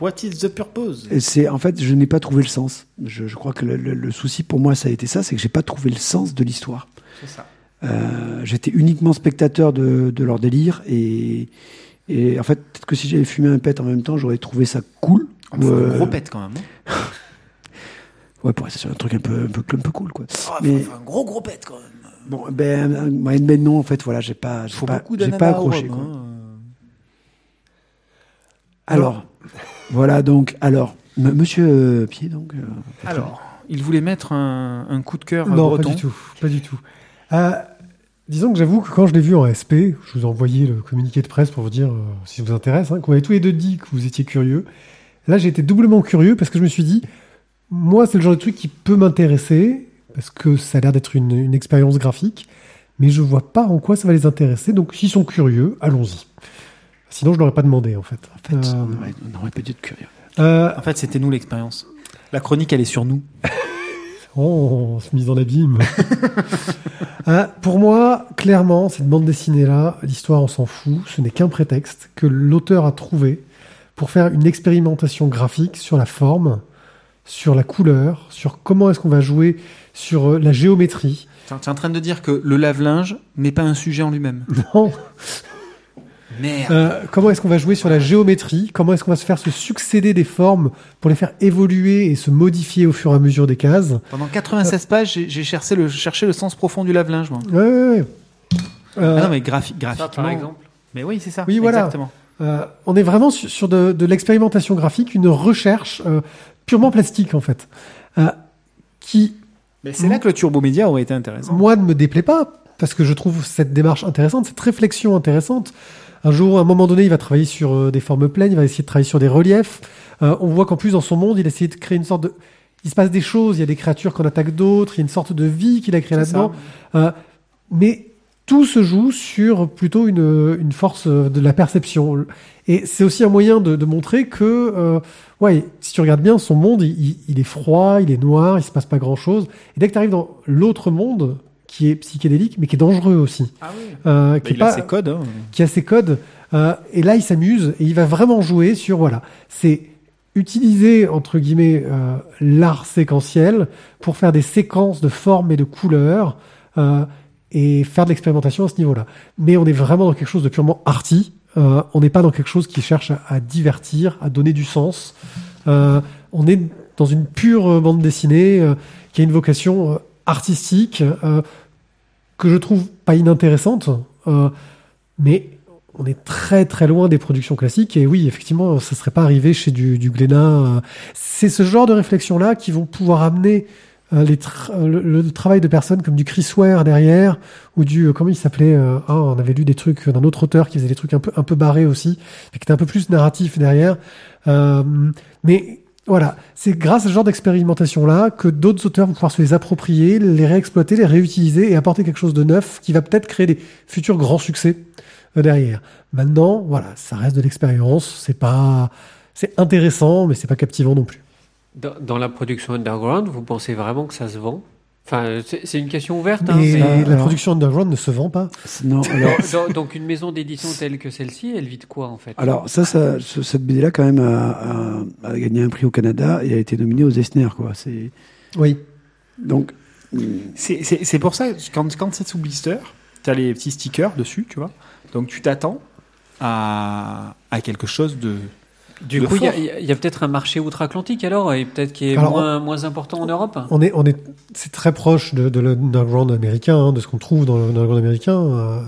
What is the purpose? C'est en fait, je n'ai pas trouvé le sens. Je, je crois que le, le- le souci pour moi, ça a été ça, c'est que j'ai pas trouvé le sens de l'histoire. C'est ça. Euh, J'étais uniquement spectateur de, de leur délire et, et en fait, peut-être que si j'avais fumé un pet en même temps, j'aurais trouvé ça cool. On fait Euh, un gros pet quand même. hein. <laughs> Ouais, pour rester sur un truc un peu, un peu, un peu cool, quoi. Oh, Mais- faut un gros gros pet quand même. Bon, ben, ben non, en fait, voilà, j'ai pas, j'ai pas, pas accroché. quoi. hein. Alors, voilà, donc, alors, m- Monsieur euh, Pied, donc. euh, Alors, il voulait mettre un, un coup de cœur Non, breton. pas du tout. Pas du tout. Euh, disons que j'avoue que quand je l'ai vu en SP, je vous ai envoyé le communiqué de presse pour vous dire, euh, si ça vous intéresse, hein, qu'on avait tous les deux dit que vous étiez curieux. Là, j'ai été doublement curieux parce que je me suis dit, moi, c'est le genre de truc qui peut m'intéresser, parce que ça a l'air d'être une, une expérience graphique, mais je vois pas en quoi ça va les intéresser. Donc, s'ils sont curieux, allons-y. Sinon, je l'aurais pas demandé, en fait. en fait, Euh, on aurait, pas dû être curieux. euh, En fait, c'était nous l'expérience. La chronique, elle est sur nous. <laughs> Oh, on se mise en abîme. <laughs> Euh, pour moi, clairement, cette bande dessinée-là, l'histoire, on s'en fout. Ce n'est qu'un prétexte que l'auteur a trouvé pour faire une expérimentation graphique sur la forme, sur la couleur, sur comment est-ce qu'on va jouer sur la géométrie. Tu es en train de dire que le lave-linge n'est pas un sujet en lui-même. <laughs> Non. Merde. Euh, comment est-ce qu'on va jouer sur la géométrie? Comment est-ce qu'on va se faire se succéder des formes pour les faire évoluer et se modifier au fur et à mesure des cases? Pendant 96 pages, j'ai- cherché le, cherché le sens profond du lave-linge, moi. Ouais, ouais, ouais. Euh, Ah non, mais graphi- Ça, graphiquement. par exemple. Mais oui, c'est ça. Oui, voilà. Exactement. Euh, on est vraiment sur, sur de, de l'expérimentation graphique, une recherche euh, purement plastique en fait, euh, qui Mais c'est là que le turbo média aurait été intéressant. moi ne me déplaît pas parce que je trouve cette démarche intéressante, cette réflexion intéressante. Un jour, à un moment donné, il va travailler sur euh, des formes pleines, il va essayer de travailler sur des reliefs. Euh, on voit qu'en plus dans son monde, il a essayé de créer une sorte de, il se passe des choses, il y a des créatures qu'on attaque d'autres, il y a une sorte de vie qu'il a créée là-dedans. Euh, mais tout se joue sur plutôt une, une force euh, de la perception. Et c'est aussi un moyen de, de montrer que, euh, ouais, si tu regardes bien, son monde, il est froid, il est noir, il se passe pas grand-chose. Et dès que tu arrives dans l'autre monde, qui est psychédélique, mais qui est dangereux aussi, Ah oui. euh, qui, est il a ses codes. hein. qui a ses codes, euh, et là, il s'amuse, et il va vraiment jouer sur, voilà, c'est utiliser, entre guillemets, euh, l'art séquentiel pour faire des séquences de formes et de couleurs, euh, et faire de l'expérimentation à ce niveau-là. Mais on est vraiment dans quelque chose de purement arty, Euh, on n'est pas dans quelque chose qui cherche à, à divertir, à donner du sens. Euh, on est dans une pure bande dessinée euh, qui a une vocation euh, artistique euh, que je trouve pas inintéressante, euh, mais on est très très loin des productions classiques. Et oui, effectivement, ça serait pas arrivé chez du, du Glénat. euh. C'est ce genre de réflexion-là qui vont pouvoir amener les le, travail de personnes comme du Chris Ware derrière ou du comment il s'appelait ah, on avait lu des trucs d'un autre auteur qui faisait des trucs un peu un peu barrés aussi qui était un peu plus narratif derrière mais voilà. C'est grâce à ce genre d'expérimentation là que d'autres auteurs vont pouvoir se les approprier les réexploiter les réutiliser et apporter quelque chose de neuf qui va peut-être créer des futurs grands succès euh, derrière. Maintenant voilà ça reste de l'expérience. C'est pas c'est intéressant mais c'est pas captivant non plus. Dans, dans la production underground, vous pensez vraiment que ça se vend? Enfin, c'est une question ouverte. hein, mais mais- la production underground ne se vend pas Non, alors, donc une maison d'édition telle que celle-ci, elle vit de quoi en fait? Alors ça, ça, ce- cette BD-là, quand même, a, a- a gagné un prix au Canada et a été nominée aux Eisner, quoi. C'est oui donc C'est- C'est c'est pour ça, quand, quand c'est sous blister, tu as les petits stickers dessus, tu vois. Donc tu t'attends à, à quelque chose de. Du coup, il y a, peut-être un marché outre-Atlantique alors, et peut-être qui est Alors, moins, moins important en Europe On est, on est, c'est très proche de, de l'underground américain, hein, de ce qu'on trouve dans l'underground américain. Euh,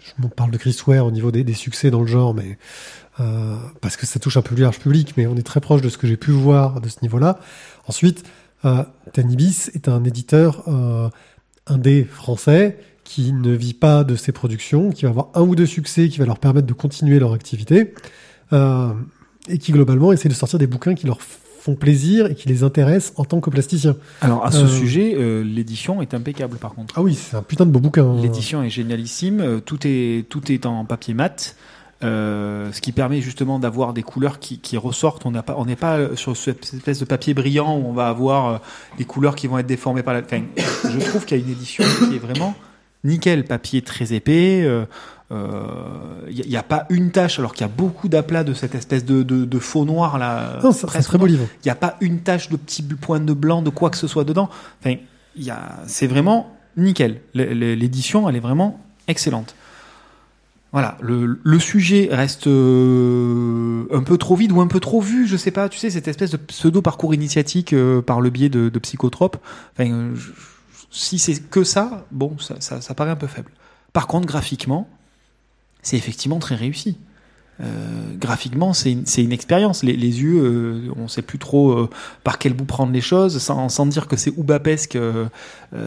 je parle de Chris Ware au niveau des, des succès dans le genre, mais euh, parce que ça touche un peu plus large public, mais on est très proche de ce que j'ai pu voir de ce niveau-là. Ensuite, euh, Tanibis est un éditeur euh, indé français qui ne vit pas de ses productions, qui va avoir un ou deux succès qui va leur permettre de continuer leur activité, euh, et qui globalement essaie de sortir des bouquins qui leur font plaisir et qui les intéressent en tant que plasticiens. Alors à ce Euh, sujet, euh, l'édition est impeccable par contre. Ah oui, c'est un putain de beau bouquin. hein. L'édition est génialissime, euh, tout est, tout est en papier mat. euh, ce qui permet justement d'avoir des couleurs qui, qui ressortent. On n'a pas, on n'est pas sur cette espèce de papier brillant où on va avoir des couleurs qui vont être déformées par la. Enfin, <coughs> je trouve qu'il y a une édition qui est vraiment nickel. Papier très épais. Euh, Il n'y a, pas une tache, alors qu'il y a beaucoup d'aplats de cette espèce de, de, de faux noir là. Non, un presque très beau livre. il n'y a pas une tache de petits points de blanc, de quoi que ce soit dedans. Enfin, c'est vraiment nickel. L'édition, elle est vraiment excellente. Voilà, le, le sujet reste euh, un peu trop vide ou un peu trop vu, je sais pas. Tu sais, cette espèce de pseudo parcours initiatique euh, par le biais de, de psychotropes. Enfin, euh, je- je- si c'est que ça, bon, ça, ça, ça paraît un peu faible. Par contre, graphiquement, c'est effectivement très réussi. Euh, graphiquement, c'est une, expérience. Les, yeux, euh, on sait plus trop euh, par quel bout prendre les choses, sans, dire que c'est oubapesque, euh,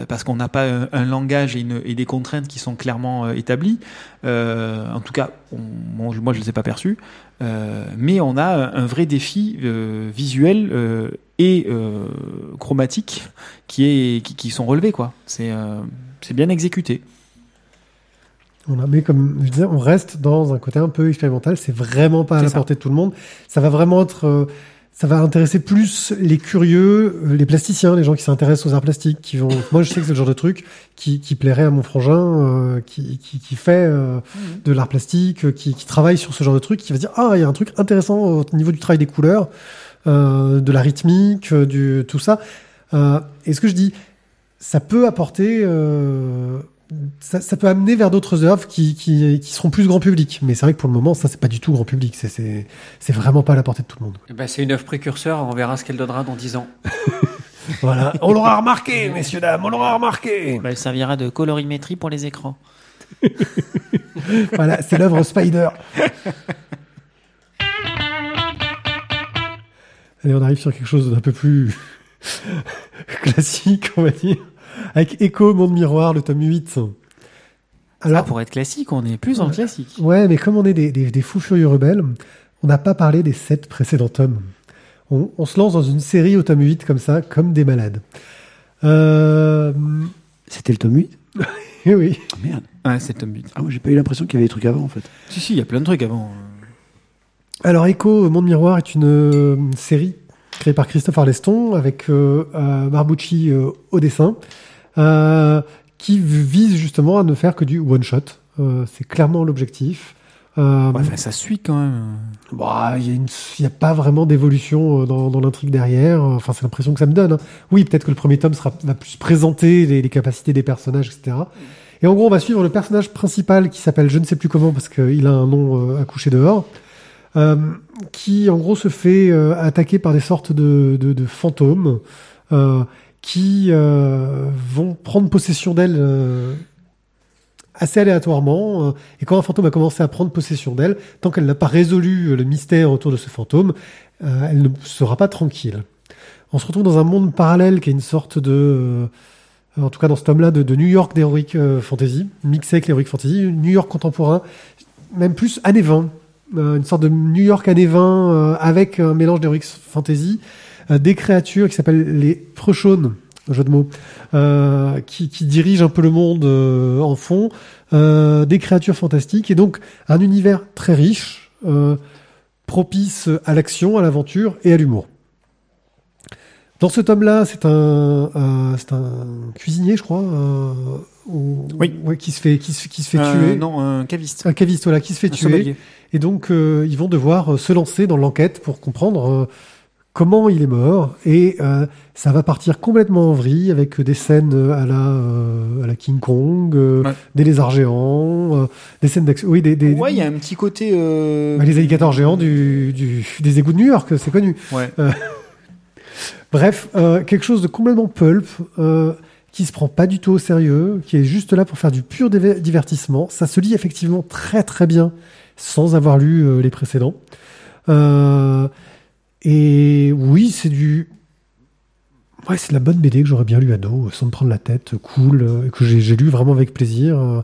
parce qu'on n'a pas un, langage et, des contraintes qui sont clairement établies. En tout cas, moi, je- ne les ai pas perçus. Euh, mais on a un vrai défi visuel et chromatique qui, est, qui, sont relevés. c'est bien exécuté. Voilà, mais comme je disais, on reste dans un côté un peu expérimental. C'est vraiment pas à la portée de tout le monde. Ça va vraiment être, euh, ça va intéresser plus les curieux, euh, les plasticiens, les gens qui s'intéressent aux arts plastiques, qui vont. Moi, je sais que c'est le genre de truc qui, qui plairait à mon frangin, euh, qui, qui, qui fait euh, de l'art plastique, euh, qui, qui travaille sur ce genre de truc, qui va dire ah, il y a un truc intéressant au niveau du travail des couleurs, euh, de la rythmique, du tout ça. Euh, et ce que je dis, ça peut apporter. euh, ça, ça peut amener vers d'autres œuvres qui, qui, qui seront plus grand public. Mais c'est vrai que pour le moment, ça, c'est pas du tout grand public. C'est, c'est, c'est vraiment pas à la portée de tout le monde. Ben, C'est une œuvre précurseur, on verra ce qu'elle donnera dans 10 ans. <laughs> Voilà. on l'aura remarqué, messieurs, dames, on l'aura remarqué. Bah, elle servira de colorimétrie pour les écrans. <laughs> Voilà, c'est l'œuvre Spider. Allez, on arrive sur quelque chose d'un peu plus <laughs> classique, on va dire. Avec Echo, Monde Miroir, le tome 8. Ça, Alors, pour être classique, on est plus en classique. Ouais, mais comme on est des, des, des fous furieux rebelles, on n'a pas parlé des sept précédents tomes. On, on se lance dans une série au tome 8 comme ça, comme des malades. Euh... C'était le tome 8 eh <laughs> oui. Ah merde. Ouais, c'est le tome 8. Ah, moi, j'ai pas eu l'impression qu'il y avait des trucs avant, en fait. Si, si, il y a plein de trucs avant. Alors Echo, Monde Miroir est une euh, série créée par Christophe Arleston avec euh, euh, Marbucci euh, au dessin, euh, qui vise justement à ne faire que du one-shot. Euh, c'est clairement l'objectif. Euh, Ouais, ça suit quand même. bah, il y a une- il y a pas vraiment d'évolution euh, dans, dans l'intrigue derrière. Enfin, c'est l'impression que ça me donne. hein. Oui, peut-être que le premier tome sera, va plus présenter les, les capacités des personnages, etc. Et en gros, on va suivre le personnage principal qui s'appelle je ne sais plus comment parce qu'il a un nom euh, à coucher dehors, euh, qui en gros se fait euh, attaquer par des sortes de, de, de fantômes euh, qui euh, vont prendre possession d'elle euh, assez aléatoirement. euh, et quand un fantôme a commencé à prendre possession d'elle, tant qu'elle n'a pas résolu euh, le mystère autour de ce fantôme, elle ne sera pas tranquille. On se retrouve dans un monde parallèle qui est une sorte de, en tout cas dans ce tome-là, de, New York d'Heroic Fantasy, mixé avec l'Heroic Fantasy, New York contemporain, même plus années 20, euh, une sorte de New York années 20 euh, avec un mélange d'Heroic Fantasy, des créatures qui s'appellent les Frechaunes, jeu de mots, euh, qui, qui dirigent un peu le monde euh, en fond, euh, des créatures fantastiques et donc un univers très riche, euh, propice à l'action, à l'aventure et à l'humour. Dans ce tome-là, c'est un, euh, c'est un cuisinier, je crois, euh, ou- Oui. ouais, qui se fait, qui se, qui se fait Euh, tuer. Non, un caviste. Un caviste, voilà, qui se fait Un tuer. sommelier. Et donc, euh, ils vont devoir se lancer dans l'enquête pour comprendre euh, comment il est mort. Et euh, ça va partir complètement en vrille avec des scènes euh, à la, euh, à la King Kong, euh, Ouais. des lézards géants, des scènes d'action. Oui, des, des, Ouais, il y a un petit côté. bah, les alligators géants du, du, des égouts de New York, c'est connu. Ouais. <laughs> Bref, quelque chose de complètement pulp, qui se prend pas du tout au sérieux, qui est juste là pour faire du pur diver- divertissement. Ça se lit effectivement très très bien sans avoir lu les précédents. Euh, et oui, c'est du... Ouais, c'est de la bonne BD que j'aurais bien lu ado, sans me prendre la tête, cool, euh, que j'ai lu vraiment avec plaisir. Euh,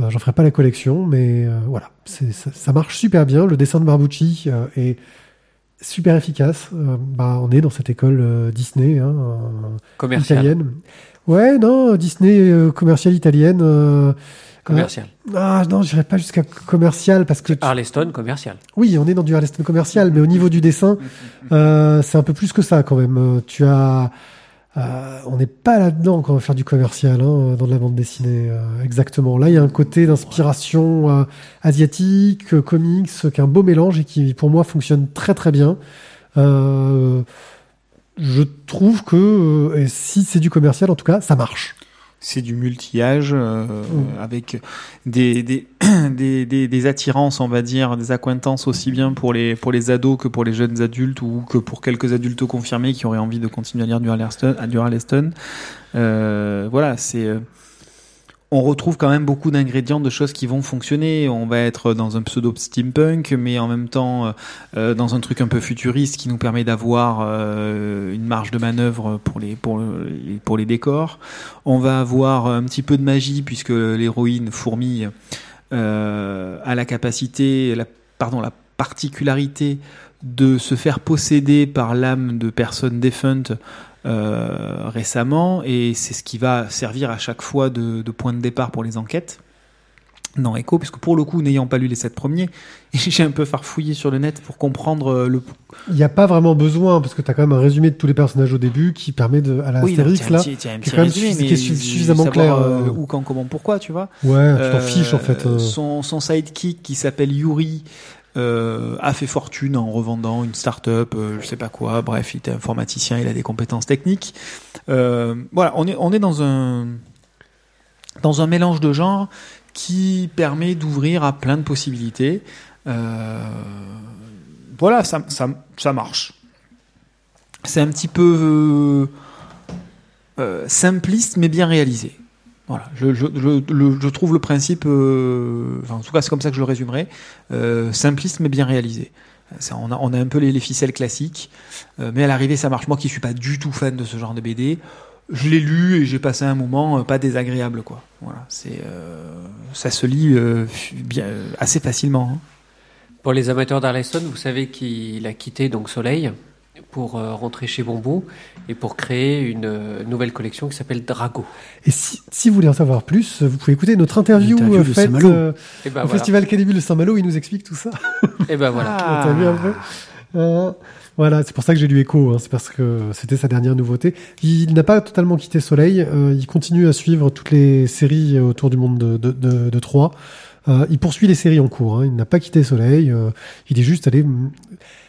euh, J'en ferai pas la collection, mais euh, voilà, ça, ça marche super bien. Le dessin de Barbucci euh, est super efficace. Bah, on est dans cette école Disney hein, euh, Commercial. italienne. Ouais, non, Disney commerciale italienne. Euh, Commercial. ah non, je pas jusqu'à commercial parce que tu- Arleston, commercial. oui, on est dans du Arleston commercial, mais au niveau du dessin, euh, c'est un peu plus que ça quand même. Euh, Tu as, euh, on n'est pas là-dedans quand on va faire du commercial hein, dans de la bande dessinée. euh, exactement. Là, il y a un côté d'inspiration euh, asiatique, comics, qui est un beau mélange et qui, pour moi, fonctionne très très bien. Euh, je trouve que euh, et si c'est du commercial, en tout cas, ça marche. C'est du multi-âge euh, Mm. avec des, des, <clears throat> des, des, des attirances, on va dire, des accointances aussi bien pour les, pour les ados que pour les jeunes adultes ou que pour quelques adultes confirmés qui auraient envie de continuer à lire du Arleston. à Du. Euh, voilà, c'est. Euh, on retrouve quand même beaucoup d'ingrédients de choses qui vont fonctionner. On va être dans un pseudo steampunk, mais en même temps euh, dans un truc un peu futuriste qui nous permet d'avoir euh, une marge de manœuvre pour les, décors. On va avoir un petit peu de magie puisque l'héroïne fourmi euh, a la capacité, pardon, la particularité de se faire posséder par l'âme de personnes défuntes euh, récemment et c'est ce qui va servir à chaque fois de, de point de départ pour les enquêtes dans Echo, puisque pour le coup, n'ayant pas lu les sept premiers, <laughs> j'ai un peu farfouillé sur le net pour comprendre euh, le. Il n'y a pas vraiment besoin parce que tu as quand même un résumé de tous les personnages au début qui permet de à la Oui, Astérix là. qui est suffisamment clair, euh, euh. où, quand, comment, pourquoi, tu vois. Ouais, tu t'en Euh, fiches en fait. euh. Son, son sidekick qui s'appelle Yuri euh, a fait fortune en revendant une start-up, euh, je sais pas quoi. Bref, il était informaticien, il a des compétences techniques. Euh, voilà, on est, dans un mélange de genres qui permet d'ouvrir à plein de possibilités. Euh, voilà, ça, marche. C'est un petit peu simpliste mais bien réalisé. Voilà, je, je, je, je trouve le principe, euh, enfin, en tout cas c'est comme ça que je le résumerai, euh, simpliste mais bien réalisé. On, a, on a un peu les, les ficelles classiques, euh, mais à l'arrivée ça marche. Moi qui suis pas du tout fan de ce genre de BD, je l'ai lu et j'ai passé un moment euh, pas désagréable quoi. Voilà, c'est euh, ça se lit euh, bien, assez facilement. hein. Pour les amateurs d'Arleston, vous savez qu'il a quitté donc Soleil pour euh, rentrer chez Bombou et pour créer une euh, nouvelle collection qui s'appelle Drago. Et si, si vous voulez en savoir plus, vous pouvez écouter notre interview, euh, de faite euh, Et ben au voilà. Festival Cannibule de Saint-Malo. Il nous explique tout ça. Et ben voilà. Ah. T'as vu un peu Euh, Voilà, c'est pour ça que j'ai lu Echo. hein, c'est parce que c'était sa dernière nouveauté. Il n'a pas totalement quitté Soleil. euh, il continue à suivre toutes les séries autour du monde de, de, de, de Troie. Euh, il poursuit les séries en cours. hein. Il n'a pas quitté Soleil. euh, il est juste allé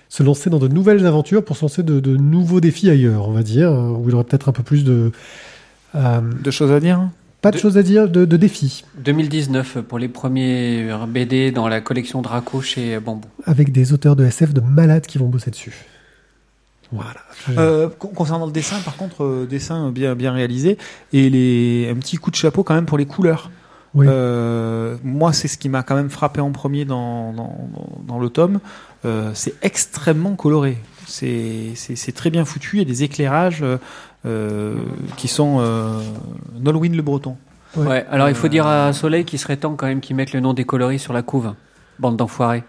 se lancer dans de nouvelles aventures pour se lancer de, de nouveaux défis ailleurs, on va dire, où il aurait peut-être un peu plus de euh, Deux choses à dire. hein pas de De- choses à dire, de, de défis, 2019 pour les premiers BD dans la collection Draco chez Bambou. avec des auteurs de SF de malades qui vont bosser dessus. Voilà. Euh, con- concernant le dessin, par contre, euh, dessin bien bien réalisé et les un petit coup de chapeau quand même pour les couleurs. Oui. Euh, moi, c'est ce qui m'a quand même frappé en premier dans dans, dans- dans le tome. Euh, c'est extrêmement coloré. C'est très bien foutu. Il y a des éclairages euh, qui sont euh, Nolwenn le Breton. Ouais. Ouais. alors il faut dire à Soleil qu'il serait temps quand même qu'ils mettent le nom des coloris sur la couve. Bande d'enfoirés.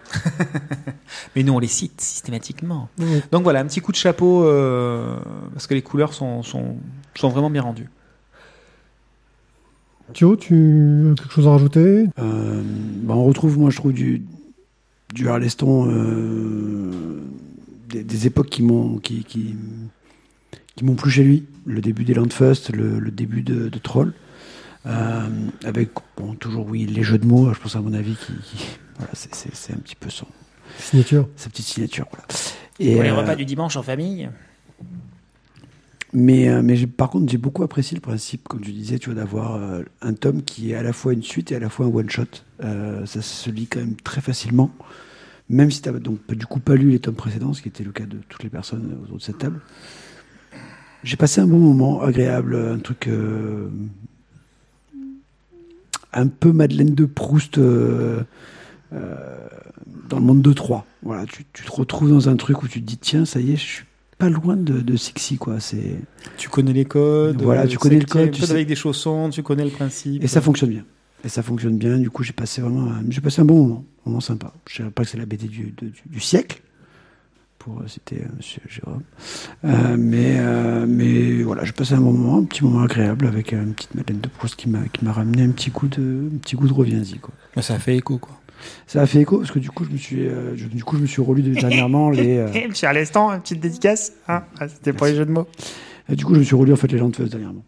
<laughs> Mais nous, on les cite systématiquement. Oui. Donc voilà, un petit coup de chapeau euh, parce que les couleurs sont sont sont vraiment bien rendues. Thio, tu as quelque chose à rajouter? Euh, bah, on retrouve, moi, je trouve, du, du Harleston, euh, des, des époques qui m'ont qui, qui, qui m'ont plu chez lui. Le début des Landfust, le, le début de, de Troll. Euh, avec, bon, toujours, oui, les jeux de mots, je pense, à mon avis, qui, qui- voilà, c'est- un petit peu son, Signature. sa petite signature. Voilà. Et, Pour les euh, repas du dimanche en famille. Mais, euh, par contre, j'ai beaucoup apprécié le principe, comme tu disais, tu vois, d'avoir euh, un tome qui est à la fois une suite et à la fois un one-shot. Euh, ça se lit quand même très facilement. Même si tu n'as du coup pas lu les tomes précédents, ce qui était le cas de toutes les personnes autour de cette table. J'ai passé un bon moment, agréable, un truc un peu Madeleine de Proust dans le monde de 3. Voilà, tu, tu te retrouves dans un truc où tu te dis, tiens, ça y est, je suis pas loin de, de sexy, quoi. C'est... Tu connais les codes. Voilà, euh, tu connais le code, tu sais. avec des chaussons, tu connais le principe. Et ça fonctionne bien. Et ça fonctionne bien. Du coup, j'ai passé vraiment, un- j'ai passé un bon moment, un moment sympa. Je dirais pas que c'est la BD du, de- du, du siècle, pour euh, citer euh, Monsieur Jérôme. Euh, mais, euh, mais voilà, j'ai passé un bon moment, un petit moment agréable avec euh, une petite Madeleine de Proust qui m'a, qui m'a ramené un petit coup de, un petit goût de reviens-y, ça a fait écho, quoi. Ça a fait écho parce que du coup, je me suis, euh, je- du coup, je me suis relu de- <laughs> dernièrement les, euh, Eh, monsieur Alestan, une petite dédicace. Hein Ah, C'était pour les jeux de mots. euh, du coup, je me suis relu en fait les Landfest dernièrement.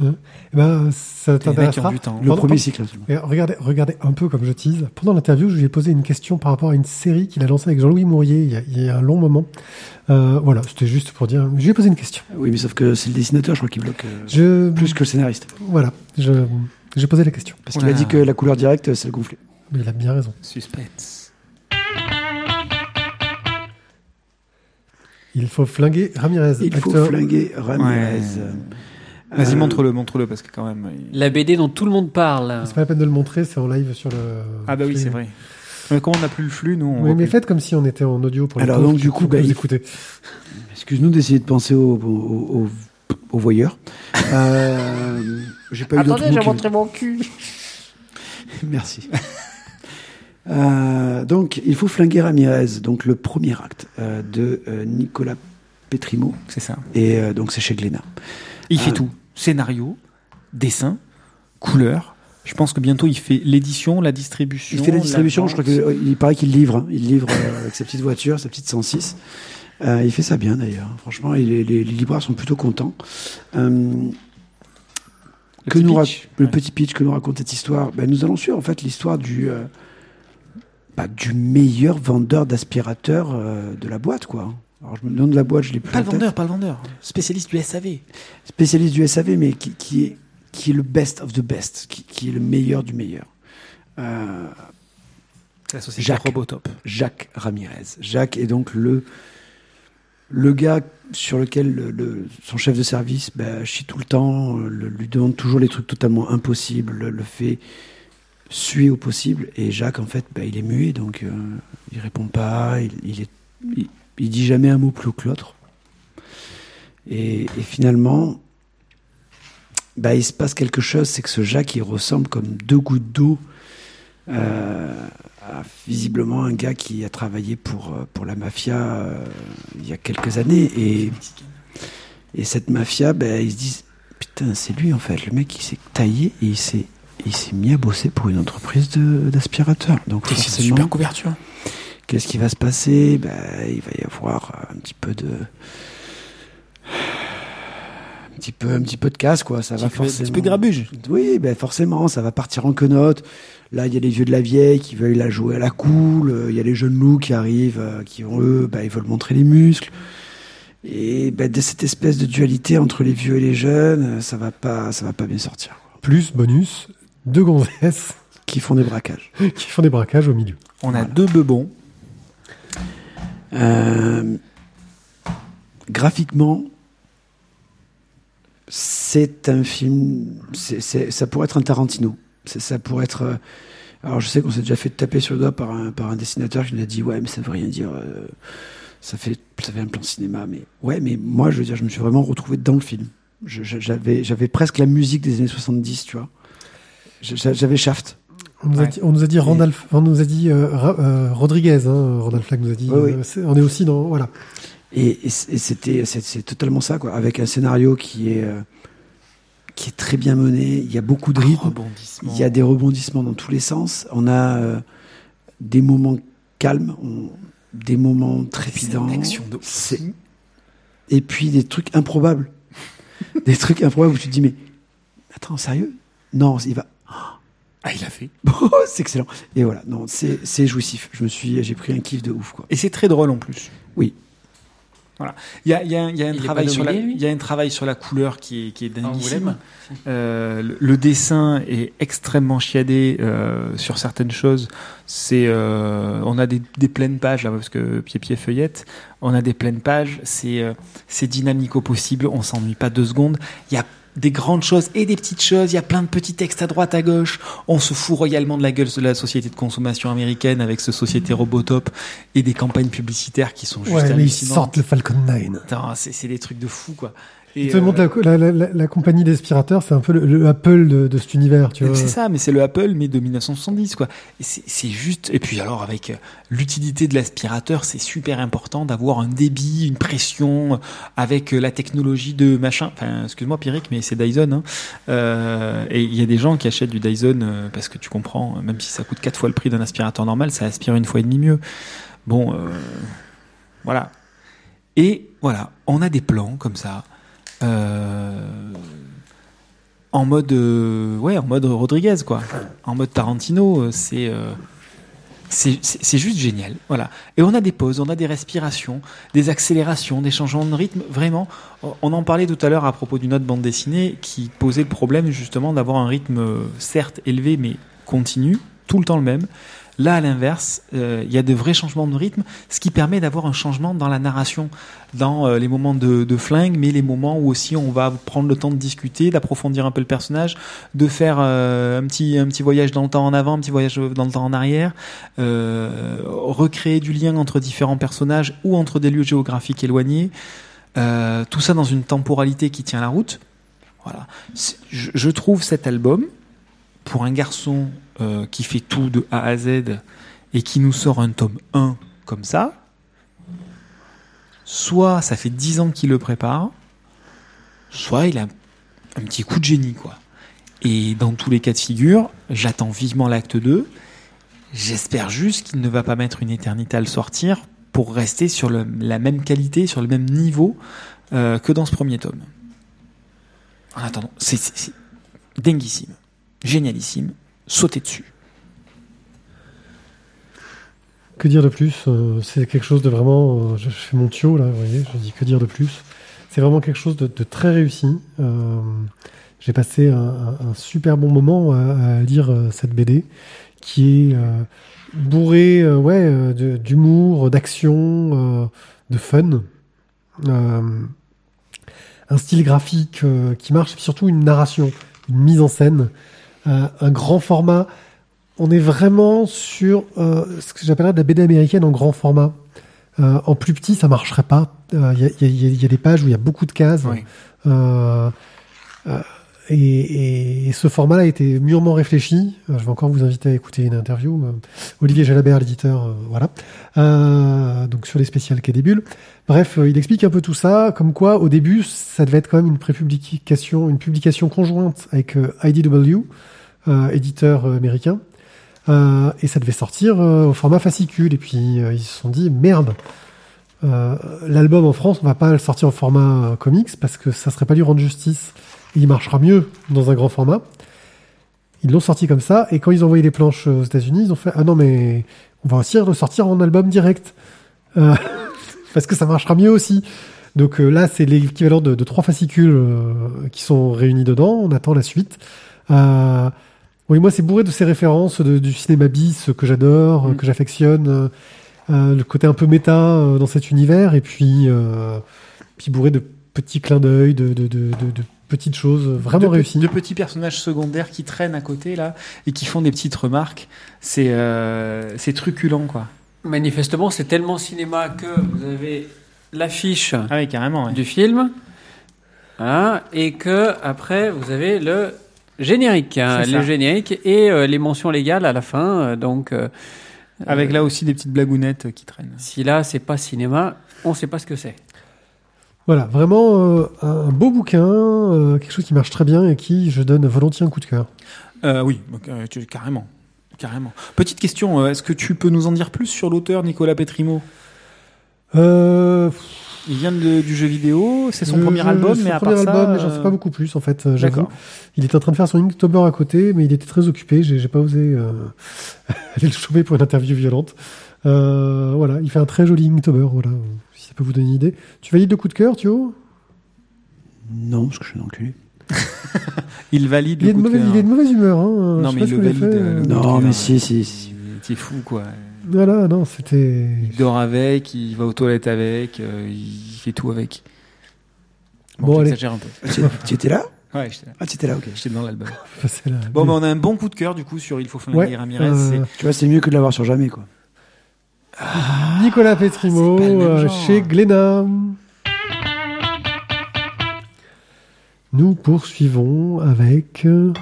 Eh ben, ça t'intéressera. Le Pendant- premier cycle. Et regardez, regardez un peu comme je tease. Pendant l'interview, je lui ai posé une question par rapport à une série qu'il a lancée avec Jean-Louis Mourier il y a, il y a un long moment. Euh, voilà, c'était juste pour dire. Je lui ai posé une question. Oui, mais sauf que c'est le dessinateur, je crois, qui bloque euh, Je, plus que le scénariste. Voilà, je, j'ai posé la question. Parce qu'il a dit que la couleur directe, c'est le gonflé. Mais il a bien raison. Suspense. Il faut flinguer Ramirez. Il faut flinguer Ramirez. Vas-y, Euh, montre-le, montre-le, parce que quand même. il- La BD dont tout le monde parle. C'est pas la peine de le montrer, c'est en live sur le. Ah bah oui, c'est vrai. Mais comme on n'a plus le flux, nous, on Oui, mais plus. faites comme si on était en audio pour les Alors donc, du coup, bah, il-. Excuse-nous d'essayer de penser aux au, au, voyeurs. Euh, j'ai pas Attendez, j'ai montré mon cul. Merci. Euh, donc, il faut flinguer Ramirez, donc le premier acte euh, de euh, Nicolas Petrimo, C'est ça. et donc c'est chez Glénat. Il fait tout. Scénario, dessin, couleur. Je pense que bientôt il fait l'édition, la distribution. Il fait la distribution, je vente. crois qu'il paraît qu'il livre, hein. il livre avec sa petite voiture, sa petite 106. Euh, il fait ça bien d'ailleurs. Franchement, il les, les libraires sont plutôt contents. Le que petit nous pitch. le Ouais. petit pitch que nous raconte cette histoire ben, Nous allons suivre en fait l'histoire du, bah, du meilleur vendeur d'aspirateurs euh, de la boîte. quoi. Alors je me demande la boîte, je l'ai plus Pas le vendeur, pas le vendeur. Spécialiste du SAV. Spécialiste du SAV, mais qui, qui est, qui est le best of the best, qui, qui est le meilleur du meilleur. Euh, la société Jacques. Robotop. Jacques Ramirez. Jacques est donc le, le gars sur lequel le, le- son chef de service bah, chie tout le temps, euh, le- lui demande toujours les trucs totalement impossibles, le, le fait suer au possible. Et Jacques, en fait, bah, il est muet, donc euh, il répond pas, il, il, dit jamais un mot plus que l'autre. Et, finalement, bah, il se passe quelque chose, c'est que ce Jacques, il ressemble comme deux gouttes d'eau euh, à visiblement un gars qui a travaillé pour, euh, pour la mafia euh, il y a quelques années. Et, et cette mafia, ben, ils se disent Putain, c'est lui en fait, le mec il s'est taillé et il s'est, il s'est mis à bosser pour une entreprise de, d'aspirateurs. Donc C'est une forcément, super couverture. qu'est-ce qui va se passer? Ben, Il va y avoir un petit peu de. un petit peu, un petit peu de casse, quoi. Ça va peu- un forcément. petit peu de grabuge. Oui, ben forcément, ça va partir en quenotte. Là, il y a les vieux de la vieille qui veulent la jouer à la cool. Il y a les jeunes loups qui arrivent, euh, qui ont eux, ben, ils veulent montrer les muscles. Et ben, de cette espèce de dualité entre les vieux et les jeunes, euh, ça va pas, ça va pas bien sortir. quoi. Plus, bonus, deux gonzesses <laughs> Qui font des braquages. <laughs> qui font des braquages au milieu. On a deux bebons. Euh, graphiquement, c'est un film. c'est c'est- ça pourrait être un Tarantino. C'est- Ça pourrait être. euh, alors je sais qu'on s'est déjà fait taper sur le doigt par un, par un dessinateur qui nous a dit ouais mais ça veut rien dire. euh, ça fait ça fait un plan cinéma mais ouais mais moi je veux dire je me suis vraiment retrouvé dans le film. Je- je- J'avais j'avais presque la musique des années 70 tu vois. J'avais Shaft. On nous, a Ouais. dit, on nous a dit Randolph, on nous a dit euh, euh, Rodriguez, hein, Randall Flagg nous a dit. Oui, oui. euh, on est aussi dans voilà. Et, c'était c'est totalement ça quoi avec un scénario qui est qui est très bien mené. Il y a beaucoup de rythme. Il y a des rebondissements dans tous les sens. On a euh, des moments calmes, on- des moments trépidants. Et puis des trucs improbables. <laughs> des trucs improbables où tu te dis, mais attends, sérieux? Non, il va. Ah, il a fait. <laughs> Oh, c'est excellent. Et voilà, non, c'est c'est jouissif. Je me suis, j'ai pris un kiff de ouf, quoi. Et c'est très drôle en plus. Oui. Voilà. Il y a, il y a y a un Il travail sur la, il y a un travail sur la couleur qui est, qui est dinguissime. Euh, le, le dessin est extrêmement chiadé euh, sur certaines choses. C'est, euh, on a des, des pleines pages là parce que pied pied feuillette. On a des pleines pages. C'est, euh, c'est dynamique au possible. On s'ennuie pas deux secondes. Il y a des grandes choses et des petites choses. Il y a plein de petits textes à droite, à gauche. On se fout royalement de la gueule de la société de consommation américaine avec ce société Robotop et des campagnes publicitaires qui sont juste Ouais, mais ils hallucinantes. sortent le Falcon 9. Putain, c'est, c'est des trucs de fou quoi. Et, te euh, la, la, la, la compagnie d'aspirateurs, c'est un peu le, le Apple de, de cet univers, tu vois. C'est ça, mais c'est le Apple, mais de 1970, quoi. C'est juste. Et puis alors, avec euh, l'utilité de l'aspirateur, c'est super important d'avoir un débit, une pression, euh, avec la technologie de machin. Enfin, excuse-moi, Pierrick, mais c'est Dyson. Hein. Euh, et il y a des gens qui achètent du Dyson parce que tu comprends, même si ça coûte quatre fois le prix d'un aspirateur normal, ça aspire une fois et demi mieux. Bon, euh, voilà. Et voilà, on a des plans comme ça. Euh, en mode euh, ouais en mode Rodriguez quoi. En mode Tarantino euh, c'est c'est juste génial. Voilà. Et on a des pauses on a des respirations des accélérations des changements de rythme. Vraiment on en parlait tout à l'heure à propos d'une autre bande dessinée qui posait le problème justement d'avoir un rythme certes élevé mais continu tout le temps le même Là, à l'inverse, euh, il y a de vrais changements de rythme, ce qui permet d'avoir un changement dans la narration, dans euh, les moments de, flingue, mais les moments où aussi on va prendre le temps de discuter, d'approfondir un peu le personnage, de faire euh, un petit un petit voyage dans le temps en avant, un petit voyage dans le temps en arrière, recréer du lien entre différents personnages ou entre des lieux géographiques éloignés. Tout ça dans une temporalité qui tient la route. Voilà. Je trouve cet album pour un garçon euh, qui fait tout de A à Z et qui nous sort un tome 1 comme ça, soit ça fait 10 ans qu'il le prépare, soit il a un petit coup de génie, quoi. Et dans tous les cas de figure, j'attends vivement l'acte 2. J'espère juste qu'il ne va pas mettre une éternité à le sortir pour rester sur la même qualité, sur le même niveau euh, que dans ce premier tome. En attendant, c'est dinguissime, génialissime, sautez dessus. Que dire de plus euh, C'est quelque chose de vraiment. euh, je, fais mon tio là, vous voyez, je dis que dire de plus. C'est vraiment quelque chose de, très réussi. Euh, J'ai passé un, super bon moment à, à lire cette BD qui est bourrée ouais, d'humour, d'action, de fun. Un style graphique qui marche, et surtout une narration, une mise en scène, euh, un grand format on est vraiment sur euh, ce que j'appellerais de la BD américaine en grand format. Euh, en plus petit, ça marcherait pas. Il y, a, y a- y a des pages où il y a beaucoup de cases. Oui. Et, et ce format-là a été mûrement réfléchi. Euh, je vais encore vous inviter à écouter une interview. Euh, Olivier Jalabert, l'éditeur, euh, voilà. Euh, donc sur les spéciales Quai des Bulles. Bref, il explique un peu tout ça, comme quoi au début, ça devait être quand même une prépublication, une publication conjointe avec IDW, euh, éditeur américain. Euh, et ça devait sortir au format fascicule. Et puis ils se sont dit merde, l'album en France, on va pas le sortir en format comics parce que ça serait pas lui rendre justice. Il marchera mieux dans un grand format. Ils l'ont sorti comme ça, et quand ils ont envoyé les planches aux États-Unis, ils ont fait ah non mais on va aussi le sortir en album direct Euh, <laughs> parce que ça marchera mieux aussi. Donc euh, là, c'est l'équivalent de, de trois fascicules euh, qui sont réunis dedans. On attend la suite. Oui, moi, c'est bourré de ces références de- du cinéma bis que j'adore, Mm. que j'affectionne. le côté un peu méta dans cet univers, et puis, puis bourré de petits clins d'œil, de, de, de, de- de petites choses vraiment de, réussies. de petits personnages secondaires qui traînent à côté là et qui font des petites remarques. C'est euh, c'est truculent quoi. Manifestement, c'est tellement cinéma que vous avez l'affiche Ah oui, carrément. ouais. du film, hein, et que après vous avez le générique, hein, le générique et euh, les mentions légales à la fin. euh, donc, euh, Avec là aussi des petites blagounettes qui traînent. si là c'est pas cinéma, on sait pas ce que c'est. Voilà, vraiment euh, un beau bouquin, euh, quelque chose qui marche très bien et qui je donne volontiers un coup de cœur. Euh, oui, carrément. Carrément. Petite question, est-ce que tu peux nous en dire plus sur l'auteur Nicolas Petrimo? Il vient de- du jeu vidéo, c'est son premier album, son mais à premier part ça, album, mais j'en sais pas beaucoup plus en fait. J'avoue, D'accord. il était en train de faire son Inktober à côté, mais il était très occupé. J'ai pas osé <laughs> aller le choper pour une interview violente. Voilà, il fait un très joli Inktober. Voilà, ça peut vous donner une idée. Tu valides le coup de cœur, Thio Non, parce que je suis un enculé. <laughs> Il valide il, le coup de mauvaise- cœur. il est de mauvaise humeur. Hein. Non, Je mais il le valide, fait, euh, euh. le Non, mais si, si, si. T'es fou quoi. Voilà, non, c'était. Il dort avec, il va aux toilettes avec, euh, il fait tout avec. Bon, allez. j'exagère un peu. Tu- Tu étais là? Ouais, j'étais là. Ah, tu étais là, ok. J'étais dans l'album. Bon, mais on a un bon coup de cœur du coup sur Il faut flinguer Ouais, Ramirez. euh, Tu vois, c'est mieux que de l'avoir sur jamais, quoi. Nicolas Petrimo euh, chez Glénat. Nous poursuivons avec. euh,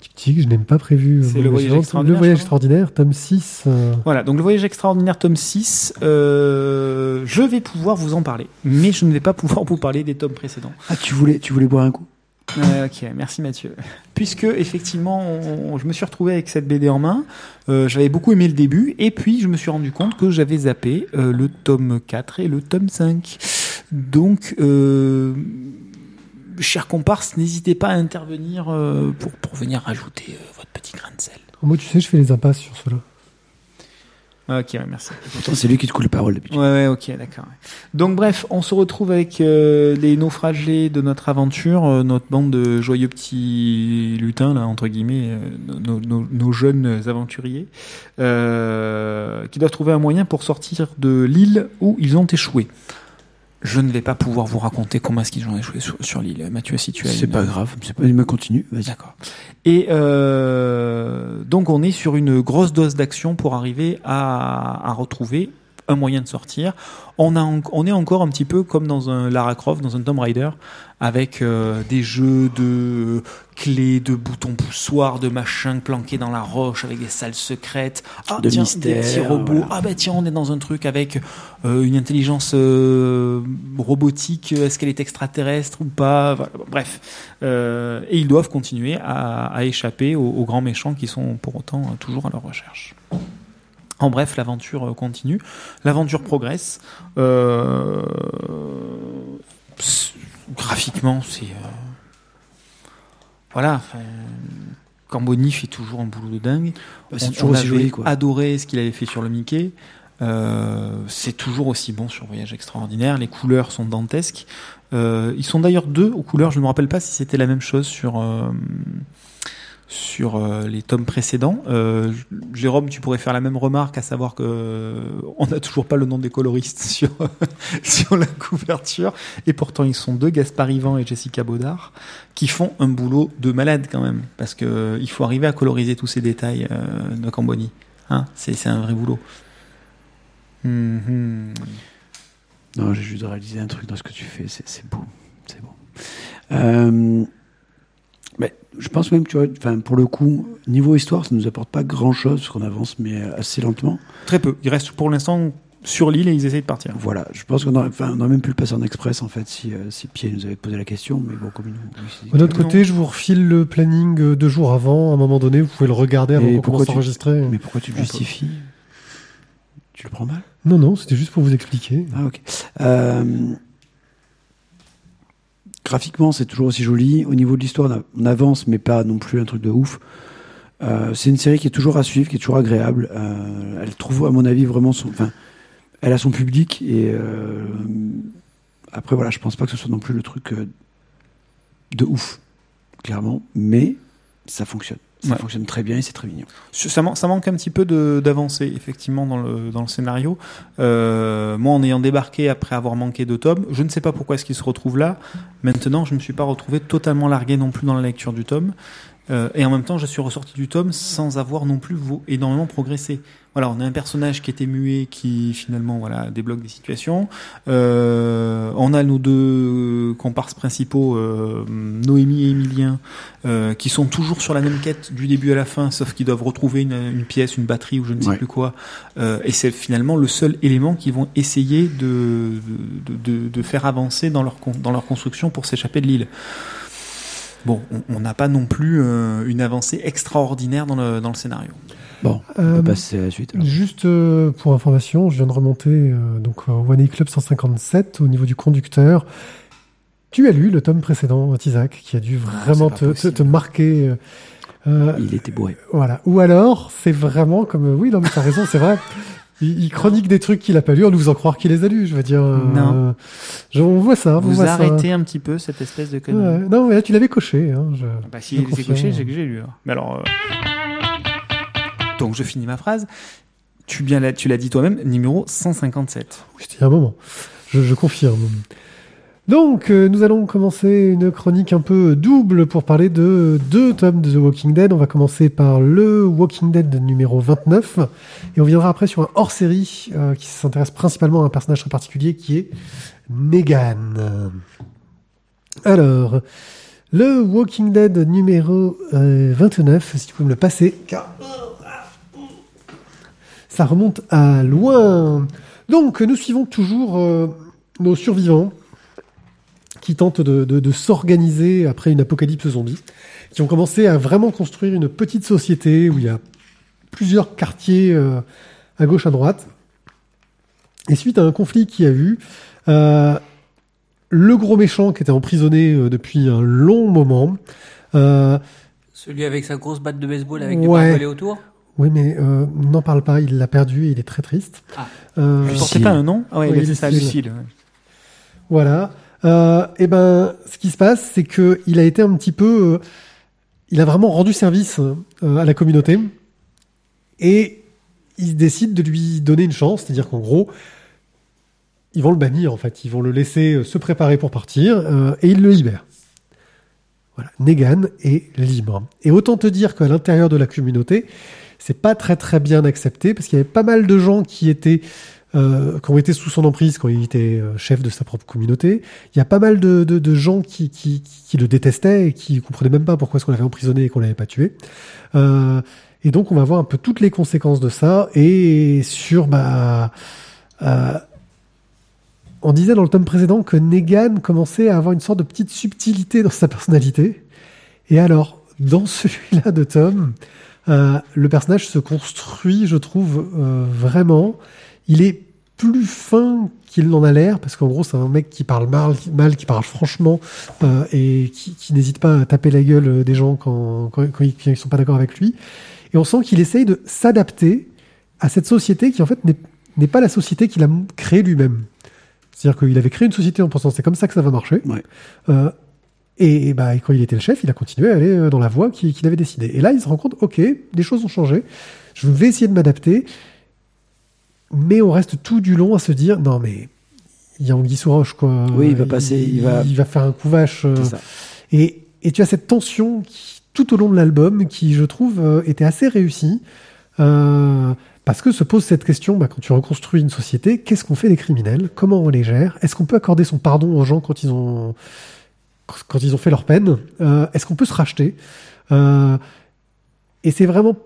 Tic tic, je n'ai pas prévu. euh, C'est mon Le Voyage suivant. extraordinaire, Le voyage je crois. extraordinaire, tome 6. euh, Voilà, donc le voyage extraordinaire tome 6, euh, je vais pouvoir vous en parler, mais je ne vais pas pouvoir vous parler des tomes précédents. Ah, tu voulais, tu voulais boire un coup? Euh, ok, merci Mathieu. Puisque effectivement, je me suis retrouvé avec cette BD en main, euh, j'avais beaucoup aimé le début, et puis je me suis rendu compte que j'avais zappé euh, le tome 4 et le tome 5. Donc, chers comparses, n'hésitez pas à intervenir pour, pour venir rajouter votre petit grain de sel. Moi, tu sais, je fais les impasses sur cela. Ok, ouais, merci. Pourtant, c'est lui qui te coule la parole d'habitude. Ouais, ouais, ok, d'accord. Donc bref, on se retrouve avec euh, les naufragés de notre aventure, euh, notre bande de joyeux petits lutins, là, entre guillemets, euh, nos, nos- nos jeunes aventuriers, euh, qui doivent trouver un moyen pour sortir de l'île où ils ont échoué. Je ne vais pas pouvoir vous raconter comment est-ce qu'ils ont échoué sur, sur l'île. Mathieu, si tu as C'est une- pas grave, c'est pas, il me continue, vas-y. D'accord. Et euh, donc on est sur une grosse dose d'action pour arriver à, à retrouver un moyen de sortir. On, a, en- on est encore un petit peu comme dans un Lara Croft, dans un Tomb Raider, avec euh, des jeux de clés, de boutons poussoirs, de machins planqués dans la roche, avec des salles secrètes. Ah, De tiens, mystères, des petits robots. voilà. Ah bah tiens, on est dans un truc avec euh, une intelligence euh, robotique. Est-ce qu'elle est extraterrestre ou pas? Voilà, Bref. Et ils doivent continuer à, à échapper aux, aux grands méchants qui sont pour autant toujours à leur recherche. En bref, l'aventure euh, continue, l'aventure progresse. Euh, pss, graphiquement, c'est euh, voilà. enfin, Camboni fait toujours un boulot de dingue. Bah, c'est toujours on aussi avait joli, quoi. adoré ce qu'il avait fait sur le Mickey. Euh, c'est toujours aussi bon sur Voyage Extraordinaire. Les couleurs sont dantesques. Euh, ils sont d'ailleurs deux aux couleurs. Je ne me rappelle pas si c'était la même chose sur euh, sur euh, les tomes précédents. Euh, Jérôme, tu pourrais faire la même remarque, à savoir que euh, on n'a toujours pas le nom des coloristes <laughs> sur <laughs> sur la couverture, et pourtant ils sont deux, Gaspard Ivan et Jessica Baudard, qui font un boulot de malade quand même, parce que euh, il faut arriver à coloriser tous ces détails euh, de Camboni. Hein, c'est c'est un vrai boulot. Mhm. Non, j'ai juste réalisé un truc dans ce que tu fais, c'est c'est beau. C'est beau. Euh, mais je pense même, tu vois, enfin, pour le coup, niveau histoire, ça nous apporte pas grand chose, parce qu'on avance, mais assez lentement. Très peu. Ils restent pour l'instant sur l'île et ils essayent de partir. Voilà, je pense qu'on aurait, enfin, on aurait même pu le passer en express, en fait, si, euh, si Pierre nous avait posé la question, mais bon, comme il nous. De notre Non. côté, je vous refile le planning euh, deux jours avant. À un moment donné, vous pouvez le regarder avant qu'on commence à enregistrer. Mais pourquoi tu peut. justifies? Tu le prends mal? Non, non, c'était juste pour vous expliquer. Ah, ok. Euh, graphiquement, c'est toujours aussi joli. Au niveau de l'histoire, on avance, mais pas non plus un truc de ouf. Euh, c'est une série qui est toujours à suivre, qui est toujours agréable. Euh, elle trouve, à mon avis, vraiment son. Enfin, elle a son public et euh, après voilà, je pense pas que ce soit non plus le truc de ouf, clairement, mais ça fonctionne. Ça Ouais. fonctionne très bien et c'est très mignon. Ça, man- ça manque un petit peu d'avancée, effectivement, dans le, dans le scénario. Euh, moi, en ayant débarqué après avoir manqué de tomes, je ne sais pas pourquoi est-ce qu'il se retrouve là. Maintenant, je ne me suis pas retrouvé totalement largué non plus dans la lecture du tome. Euh, et en même temps, je suis ressorti du tome sans avoir non plus énormément progressé. Voilà, on a un personnage qui était muet, qui finalement voilà débloque des situations. Euh, on a nos deux comparses principaux, euh, Noémie et Emilien, euh, qui sont toujours sur la même quête du début à la fin, sauf qu'ils doivent retrouver une, une pièce, une batterie ou je ne sais Ouais. plus quoi. Euh, et c'est finalement le seul élément qu'ils vont essayer de, de, de, de faire avancer dans leur, dans leur construction pour s'échapper de l'île. Bon, on- n'a pas non plus euh, une avancée extraordinaire dans le, dans le scénario. Bon, on Euh, peut passer à la suite. alors. Juste euh, pour information, je viens de remonter euh, donc au One A Club 157 au niveau du conducteur. Tu as lu le tome précédent, Isaac, qui a dû vraiment Ah, c'est te, te, marquer. euh, Il était bourré. voilà. Ou alors, c'est vraiment comme oui, non mais t'as raison, c'est vrai. Il, il chronique des trucs qu'il a pas lus en nous faisant croire qu'il les a lus. Je veux dire, euh, Non. on voit ça. on Vous voit ça. arrêtez un petit peu cette espèce de connerie. Ouais. Non, mais là tu l'avais coché. Hein, je- Bah, si confirme. coché, c'est que j'ai lu. alors. Mais alors. euh, Donc, je finis ma phrase. Tu bien l'as- tu l'as dit toi-même, numéro 157. Oui, C'était il un moment. Je, je confirme. Donc, euh, nous allons commencer une chronique un peu double pour parler de deux tomes de The Walking Dead. On va commencer par le Walking Dead numéro 29 et on viendra après sur un hors-série euh, qui s'intéresse principalement à un personnage très particulier qui est Negan. Alors, le Walking Dead numéro euh, 29, si tu peux me le passer, car ça remonte à loin. Donc, nous suivons toujours euh, nos survivants qui tentent de, de- de s'organiser après une apocalypse zombie, qui ont commencé à vraiment construire une petite société où il y a plusieurs quartiers euh, à gauche, à droite. Et suite à un conflit qui a eu, euh, le gros méchant qui était emprisonné euh, depuis un long moment, euh, Celui avec sa grosse batte de baseball avec des Ouais. barbelés autour. oui mais euh, n'en parle pas, il l'a perdu et il est très triste. Ah. Euh, Lucille. pas un nom? Ah ouais, Oui, c'est ça, Lucille. Lucille. ouais. Voilà. Euh, et ben, ce qui se passe, c'est que il a été un petit peu, euh, il a vraiment rendu service euh, à la communauté et ils décident de lui donner une chance, c'est-à-dire qu'en gros, ils vont le bannir en fait, ils vont le laisser se préparer pour partir et ils le libèrent. Voilà, Negan est libre. Et autant te dire qu'à l'intérieur de la communauté, c'est pas très très bien accepté parce qu'il y avait pas mal de gens qui étaient euh, qui ont été sous son emprise quand il était euh, chef de sa propre communauté. Il y a pas mal de, de, de gens qui, qui, qui le détestaient et qui comprenaient même pas pourquoi est-ce qu'on l'avait emprisonné et qu'on l'avait pas tué. Euh, et donc on va voir un peu toutes les conséquences de ça et sur bah euh, on disait dans le tome précédent que Negan commençait à avoir une sorte de petite subtilité dans sa personnalité. Et alors, dans celui-là de Tom, euh, le personnage se construit, je trouve, euh, vraiment. Il est plus fin qu'il n'en a l'air, parce qu'en gros, c'est un mec qui parle mal, mal qui parle franchement, euh, et qui, qui n'hésite pas à taper la gueule des gens quand, quand, quand ils, ils sont pas d'accord avec lui. Et on sent qu'il essaye de s'adapter à cette société qui, en fait, n'est pas la société qu'il a créée lui-même. C'est-à-dire qu'il avait créé une société en pensant c'est comme ça que ça va marcher. Ouais. Euh, et, et bah, et quand il était le chef, il a continué à aller euh, dans la voie qu'il avait décidé. Et là, il se rend compte, ok, les choses ont changé. Je vais essayer de m'adapter. Mais on reste tout du long à se dire, non mais il y a Anguille sous roche, quoi. Oui, il va passer, il va- il va faire un coup vache. euh, et, et tu as cette tension qui, tout au long de l'album qui, je trouve, euh, était assez réussie. Euh, parce que se pose cette question, bah, quand tu reconstruis une société, qu'est-ce qu'on fait des criminels? Comment on les gère? Est-ce qu'on peut accorder son pardon aux gens quand ils ont, quand ils ont fait leur peine? Euh, Est-ce qu'on peut se racheter? Et c'est vraiment,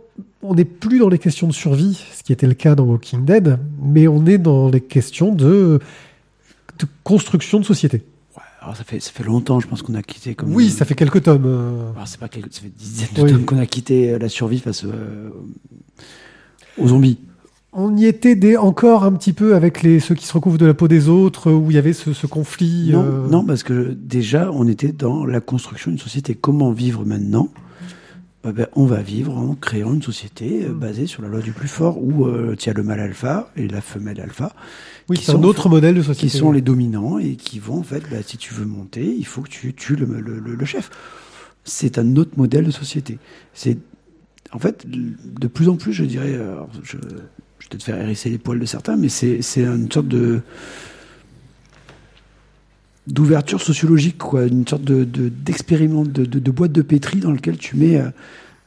on n'est plus dans les questions de survie, ce qui était le cas dans Walking Dead, mais on est dans les questions de, de construction de société. Alors ça fait, ça fait longtemps, je pense qu'on a quitté comme. Oui, ça fait quelques tomes. euh, Alors, c'est pas quelques, ça fait dizaines de Oui. tomes qu'on a quitté euh, la survie face euh, aux zombies. on y était des, encore un petit peu avec les, ceux qui se recouvrent de la peau des autres, où il y avait ce, ce conflit. Non, non, parce que déjà, on était dans la construction d'une société. Comment vivre maintenant? Eh ben, On va vivre en créant une société euh, basée sur la loi du plus fort, où euh, tu as le mâle alpha et la femelle alpha, oui, qui c'est un sont- autre modèle de société. qui sont les dominants et qui vont, en fait, bah, si tu veux monter, il faut que tu tues le, le- le- le chef. C'est un autre modèle de société. C'est, en fait, de plus en plus, je dirais, alors, je, je vais peut-être faire hérisser les poils de certains, mais c'est une sorte de d'ouverture sociologique, quoi, une sorte de, de- d'expériment, de, de, de boîte de pétri dans lequel tu mets euh,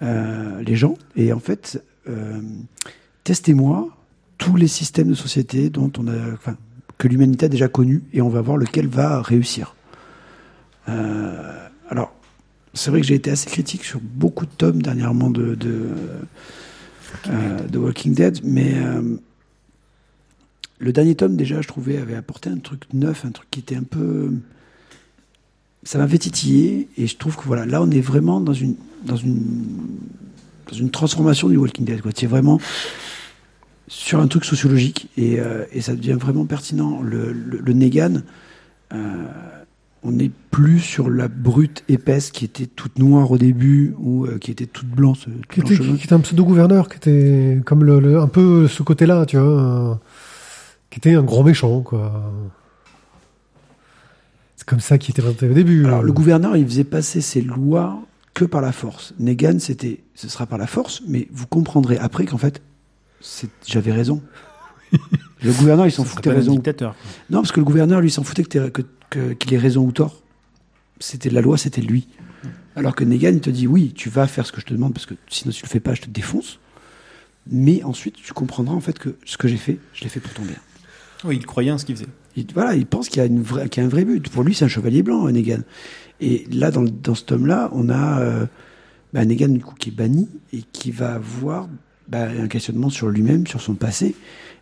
euh, les gens. Et en fait, euh, testez-moi tous les systèmes de société dont on a, enfin, que l'humanité a déjà connu, et on va voir lequel va réussir. Euh, alors, c'est vrai que j'ai été assez critique sur beaucoup de tomes dernièrement de, de, Walking Dead, mais le dernier tome, déjà, je trouvais, avait apporté un truc neuf, un truc qui était un peu. Ça m'avait titillé, et je trouve que voilà, là, on est vraiment dans une, dans une, dans une transformation du Walking Dead. C'est vraiment sur un truc sociologique, et, euh, et ça devient vraiment pertinent. Le, le, le Negan, euh, on n'est plus sur la brute épaisse qui était toute noire au début, ou euh, qui était toute blanche. toute qui était, qui était un pseudo-gouverneur, qui était comme le, le- un peu ce côté-là, tu vois, qui était un gros méchant, quoi. C'est comme ça qu'il était présenté au début. Alors, le gouverneur, il faisait passer ses lois que par la force. Negan, c'était, ce sera par la force, mais vous comprendrez après qu'en fait, j'avais raison. <laughs> le gouverneur, il s'en foutait raison. dictateur. Non, parce que le gouverneur, lui, s'en foutait que t'aies- que- que- qu'il ait raison ou tort. C'était la loi, c'était lui. Alors que Negan, il te dit oui, tu vas faire ce que je te demande parce que sinon tu le fais pas, je te défonce. Mais ensuite, tu comprendras en fait que ce que j'ai fait, je l'ai fait pour ton bien. Oui, il croyait en ce qu'il faisait. Il, voilà, il pense qu'il y, a une vraie- qu'il y a un vrai but. Pour lui, c'est un chevalier blanc, Negan. Et là, dans, dans ce tome-là, on a euh, bah, Negan du coup, qui est banni et qui va avoir bah, un questionnement sur lui-même, sur son passé.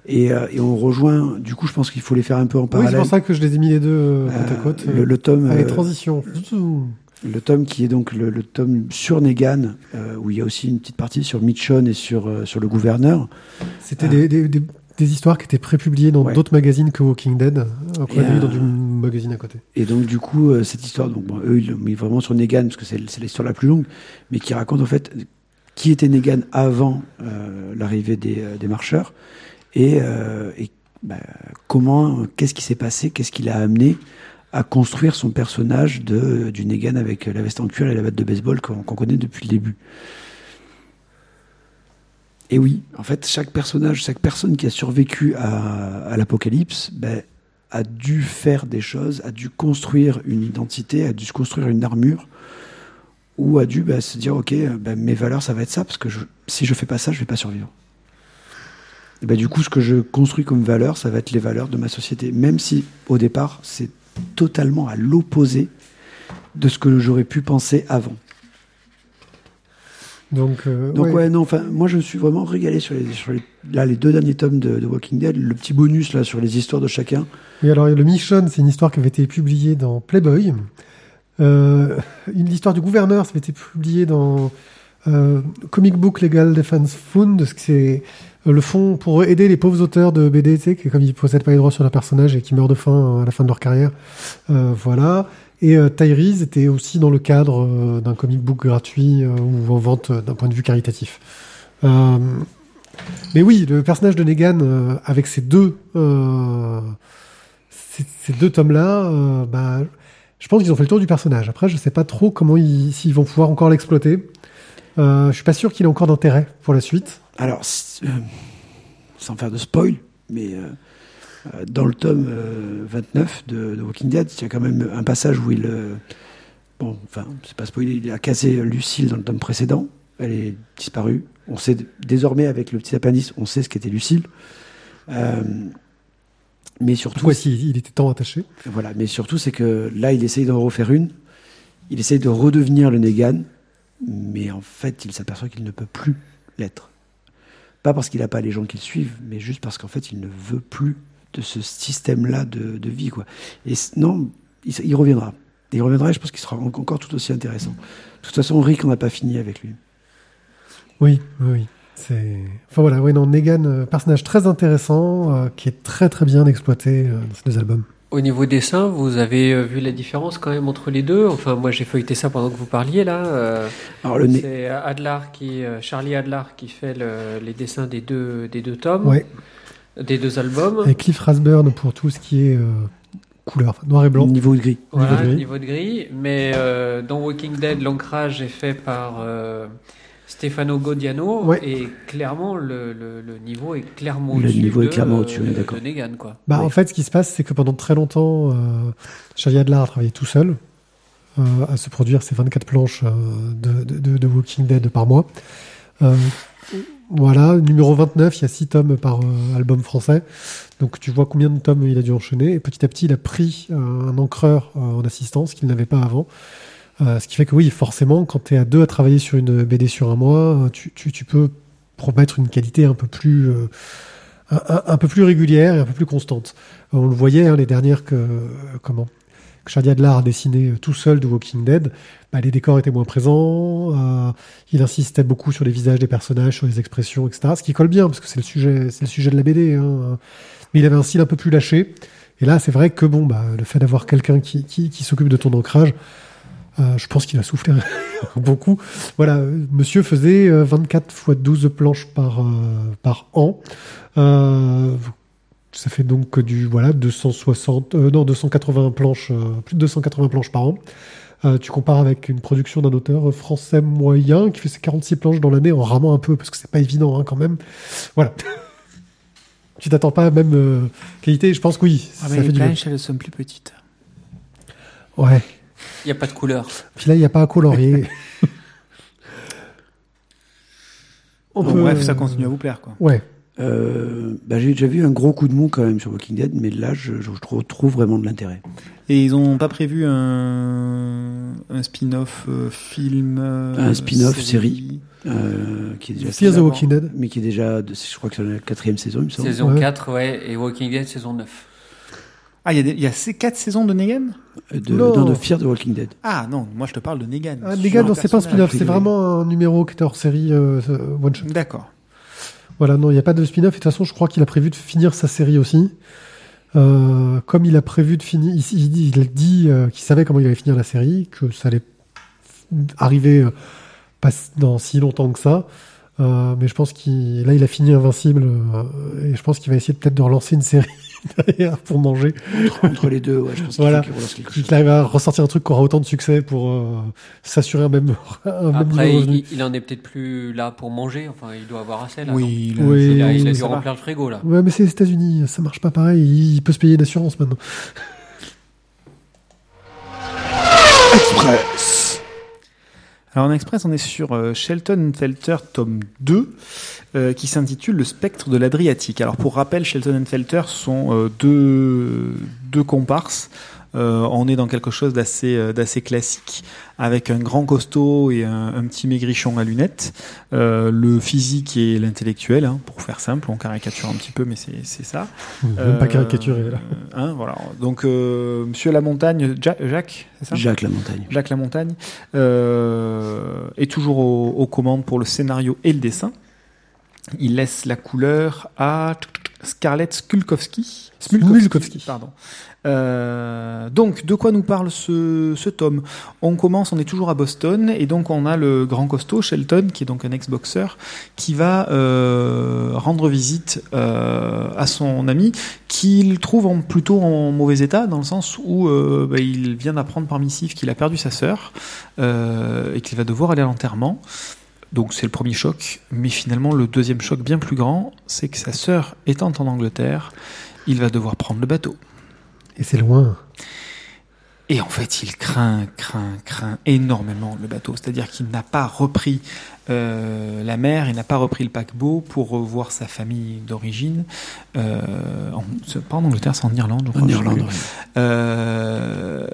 Et, euh, et on rejoint, du coup, je pense qu'il faut les faire un peu en Oui, c'est parallèle. pour ça que je les ai mis les deux euh, côte à Euh, côte. le, le tome, Allez, euh, transition. le tome qui est donc le, le tome sur Negan, euh, où il y a aussi une petite partie sur Michonne et sur, euh, sur le gouverneur. C'était des, des, des- des histoires qui étaient prépubliées dans Ouais. d'autres magazines que Walking Dead, euh, qu'on a euh, dans du magazine à côté. Et donc, du coup, euh, cette histoire, donc, bon, eux, ils l'ont mis vraiment sur Negan, parce que c'est l'histoire la plus longue, mais qui raconte en fait qui était Negan avant euh, l'arrivée des, euh, des marcheurs et, euh, et bah, comment, qu'est-ce qui s'est passé, qu'est-ce qui l'a amené à construire son personnage de, du Negan avec la veste en cuir et la batte de baseball qu'on qu'on connaît depuis le début. Et oui, en fait, chaque personnage, chaque personne qui a survécu à, l'apocalypse, ben, a dû faire des choses, a dû construire une identité, a dû se construire une armure, ou a dû ben, se dire ok, ben, mes valeurs ça va être ça parce que si je fais pas ça, je vais pas survivre. Et du coup, ce que je construis comme valeur, ça va être les valeurs de ma société, même si au départ c'est totalement à l'opposé de ce que j'aurais pu penser avant. Donc, euh, Donc ouais. ouais, non, enfin, moi je me suis vraiment régalé sur les, sur les, là, les deux derniers tomes de, de Walking Dead, le petit bonus là sur les histoires de chacun. Et alors, le Mission, c'est une histoire qui avait été publiée dans Playboy. Euh, une histoire du gouverneur, ça avait été publié dans euh, Comic Book Legal Defense Fund. C'est euh, le fonds pour aider les pauvres auteurs de BD, tu sais, qui, comme ils ne possèdent pas les droits sur leur personnage et qui meurent de faim à la fin de leur carrière. Voilà. Et euh, était aussi dans le cadre euh, d'un comic book gratuit euh, ou en vente euh, d'un point de vue caritatif. Mais oui, le personnage de Negan, avec ces deux, ces, deux tomes-là, bah, je pense qu'ils ont fait le tour du personnage. Après, je sais pas trop comment ils, s'ils vont pouvoir encore l'exploiter. Euh, je suis pas sûr qu'il ait encore d'intérêt pour la suite. Alors, sans faire de spoil, mais dans le tome euh, 29 de, de Walking Dead, il y a quand même un passage où il. euh, bon, enfin, c'est pas spoilé, il a cassé Lucille dans le tome précédent. Elle est disparue. On sait désormais, avec le petit appendice, on sait ce qu'était Lucille. Euh, mais surtout, Voici, il était tant attaché? voilà, mais surtout, c'est que là, il essaye d'en refaire une. Il essaye de redevenir le Negan, mais en fait, il s'aperçoit qu'il ne peut plus l'être. Pas parce qu'il n'a pas les gens qui le suivent, mais juste parce qu'en fait, il ne veut plus de ce système-là de, de vie, quoi. Et non, il, reviendra. Et il reviendra, et je pense qu'il sera en- encore tout aussi intéressant. De toute façon, Rick, on n'a pas fini avec lui. Oui, oui, oui. C'est. Enfin voilà, ouais, non, Negan, euh, personnage très intéressant, euh, qui est très très bien exploité euh, dans ces deux albums. Au niveau dessin, vous avez euh, vu la différence quand même entre les deux? Enfin, moi j'ai feuilleté ça pendant que vous parliez là. euh, Alors le nez. c'est Adlar qui, euh, Charlie Adlar qui fait le- les dessins des deux, des deux tomes, Ouais. Des deux albums. Et Cliff Rasburn pour tout ce qui est euh, couleur, noir et blanc. Niveau de gris. Voilà, Niveau de gris. niveau de gris. Mais euh, dans Walking Dead, l'ancrage est fait par euh, Stefano Godiano. Ouais. Et clairement, le, le, le niveau est clairement Le au-dessus. niveau est de, clairement euh, au-dessus, est d'accord. De Negan, quoi. Bah. En fait, ce qui se passe, c'est que pendant très longtemps, euh, Charlie Adler a travaillé tout seul euh, à se produire ces 24 planches euh, de, de, de- de Walking Dead par mois. Voilà, numéro 29, il y a 6 tomes par euh, album français. Donc tu vois combien de tomes il a dû enchaîner. Et petit à petit, il a pris euh, un encreur euh, en assistance qu'il n'avait pas avant. Ce qui fait que oui, forcément, quand tu es à deux à travailler sur une BD sur un mois, tu, peux promettre une qualité un peu plus... un, peu plus régulière et un peu plus constante. On le voyait, hein, les dernières que, comment, que Charlie Adler a dessiné euh, tout seul de Walking Dead, bah, les décors étaient moins présents, euh, il insistait beaucoup sur les visages des personnages, sur les expressions, etc. Ce qui colle bien, parce que c'est le sujet, c'est le sujet de la BD. hein. Mais il avait un style un peu plus lâché. Et là, c'est vrai que bon, bah, le fait d'avoir quelqu'un qui, s'occupe de ton ancrage, euh, je pense qu'il a soufflé <laughs> beaucoup. Voilà, monsieur faisait euh, 24 fois 12 planches par, an. Ça fait donc du voilà 260 euh, non 280 planches euh, plus de 280 planches par an. Euh, tu compares avec une production d'un auteur français moyen qui fait ses 46 planches dans l'année en ramant un peu parce que c'est pas évident hein, quand même. Voilà. <laughs> tu t'attends pas à la même euh, qualité, je pense que oui, Ah, ça mais fait les planches, elles sont plus petites. Ouais. Il n'y a pas de couleur. Puis là, il n'y a pas à colorier. <laughs> On Bon, peut- bref, ça continue à vous plaire, quoi. Ouais. Euh, bah, j'ai déjà vu un gros coup de mou quand même sur Walking Dead, mais là, je, je trouve, trouve vraiment de l'intérêt. Et ils ont pas prévu un, un spin-off euh, film euh, Un spin-off série. Euh, qui est déjà Fear the Walking Dead. mais qui est déjà, de- je crois que c'est la quatrième saison, il me semble. Saison Ouais. 4, ouais, et Walking Dead, saison 9. Ah, il y, a y ces quatre saisons de Negan? De, Non. non, de Fear the Walking Dead. Ah non, moi je te parle de Negan. Ah, Negan, non, c'est pas un spin-off, c'est vraiment un numéro qui était hors série euh, one shot. D'accord. Voilà, non, il n'y a pas de spin-off. Et de toute façon, je crois qu'il a prévu de finir sa série aussi. Euh, comme il a prévu de finir, il, dit, euh, qu'il savait comment il allait finir la série, que ça allait arriver euh, pas dans si longtemps que ça. Euh, mais je pense qu'il, là, il a fini Invincible et je pense qu'il va essayer peut-être de relancer une série <laughs> derrière pour manger. Entre, entre les deux, ouais, je pense Voilà. qu'il arrive à ressortir un truc qui aura autant de succès pour euh, s'assurer un même, <laughs> un même Après, revenu. il, il en est peut-être plus là pour manger. Enfin, il doit avoir assez là. Oui, il a, il a oui, dû ça va. remplir le frigo là. Ouais, mais c'est les États-Unis, ça marche pas pareil. Il peut se payer une assurance maintenant. Alors en express, on est sur euh, Shelton Felter tome 2 euh, qui s'intitule Le spectre de l'Adriatique. Alors pour rappel, Shelton Felter sont euh, deux, deux comparses. Euh, on est dans quelque chose d'assez euh, d'assez classique avec un grand costaud et un, un petit maigrichon à lunettes. Euh, le physique et l'intellectuel, hein, pour faire simple, on caricature un petit peu, mais c'est c'est ça. Même pas caricaturé là. hein, voilà. Donc euh, Monsieur la Montagne, Ja- Jacques, c'est ça? Jacques la montagne. Jacques Lamontagne, euh, est toujours aux, aux commandes pour le scénario et le dessin. Il laisse la couleur à Scarlett Skulkowski. Smulkowski. Pardon. Euh, donc, de quoi nous parle ce, ce tome On commence, on est toujours à Boston, et donc on a le grand costaud, Shelton, qui est donc un ex-boxeur, qui va euh, rendre visite euh, à son ami, qu'il trouve en, plutôt en mauvais état, dans le sens où euh, bah, il vient d'apprendre par missive qu'il a perdu sa sœur, euh, et qu'il va devoir aller à l'enterrement. Donc c'est le premier choc, mais finalement le deuxième choc bien plus grand, c'est que sa sœur étant en Angleterre, il va devoir prendre le bateau. Et c'est loin. Et en fait, il craint, craint, craint énormément le bateau. C'est-à-dire qu'il n'a pas repris euh, la mer, il n'a pas repris le paquebot pour revoir sa famille d'origine. Euh, en- pas en Angleterre, c'est en Irlande, je crois. En Irlande. Euh,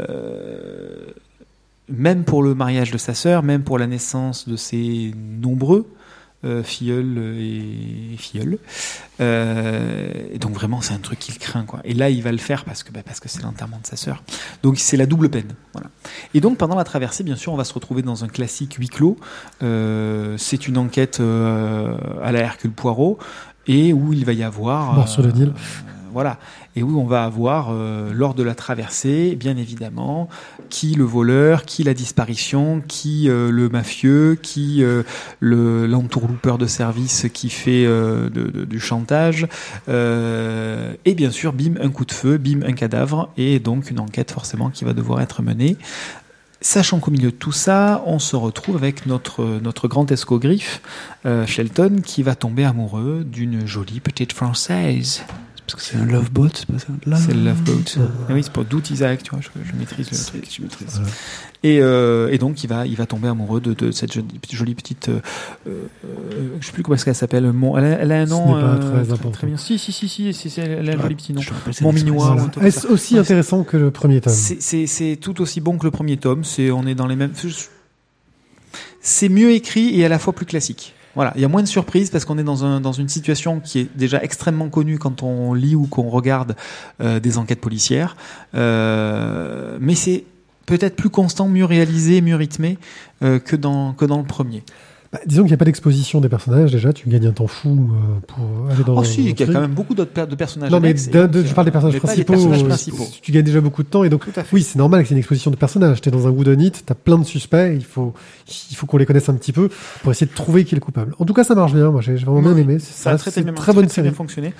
même pour le mariage de sa sœur, même pour la naissance de ses nombreux euh, filleul et filleul. Euh, et donc vraiment, c'est un truc qu'il craint. Quoi. Et là, il va le faire parce que bah, parce que c'est l'enterrement de sa sœur. Donc c'est la double peine. Voilà. Et donc pendant la traversée, bien sûr, on va se retrouver dans un classique huis clos. Euh, c'est une enquête euh, à la Hercule Poirot et où il va y avoir le Nil. Voilà, et où on va avoir euh, lors de la traversée, bien évidemment, qui le voleur, qui la disparition, qui euh, le mafieux, qui euh, le l'entourloupeur de service qui fait du chantage, et bien sûr, bim, un coup de feu, bim, un cadavre, et donc une enquête forcément qui va devoir être menée. Sachant qu'au milieu de tout ça, on se retrouve avec notre, grand escogriffe, Shelton, qui va tomber amoureux d'une jolie petite française. Parce que c'est un love boat, c'est pas ça C'est le Love Boat. Ah oui, c'est pour Doute Isaac, tu vois, je, je maîtrise le truc. Et, euh, et donc, il va, il va tomber amoureux de, de cette jolie, jolie petite. Euh, euh, je sais plus comment est-ce qu'elle s'appelle. Mon, elle, a, elle a un Ce nom. pas euh, très important. bien. Si, si, si, si, si, si, elle a un joli petit nom. C'est Mon mignois. Voilà. Est-ce aussi Ouais, intéressant que le premier tome c'est- C'est c'est tout aussi bon que le premier tome. C'est on est dans les mêmes. C'est mieux écrit et à la fois plus classique. Voilà, il y a moins de surprises parce qu'on est dans, un, dans une situation qui est déjà extrêmement connue quand on lit ou qu'on regarde euh, des enquêtes policières. Euh, mais c'est peut-être plus constant, mieux réalisé, mieux rythmé euh, que dans le premier. Bah, Disons qu'il n'y a pas d'exposition des personnages, déjà, tu gagnes un temps fou euh, pour aller dans Oh si, il y a quand même beaucoup d'autres per- de personnages. Non, mais annexes donc, de- je parle des personnages principaux. Personnages principaux. Tu gagnes déjà beaucoup de temps et donc, oui, c'est normal que c'est une exposition de personnages. T'es dans un wooden it, t'as plein de suspects, il faut, il faut qu'on les connaisse un petit peu pour essayer de trouver qui est le coupable. En tout cas, ça marche bien. Moi, j'ai vraiment bien Oui, aimé. Ça a reste- très, très bonne série. bien fonctionné.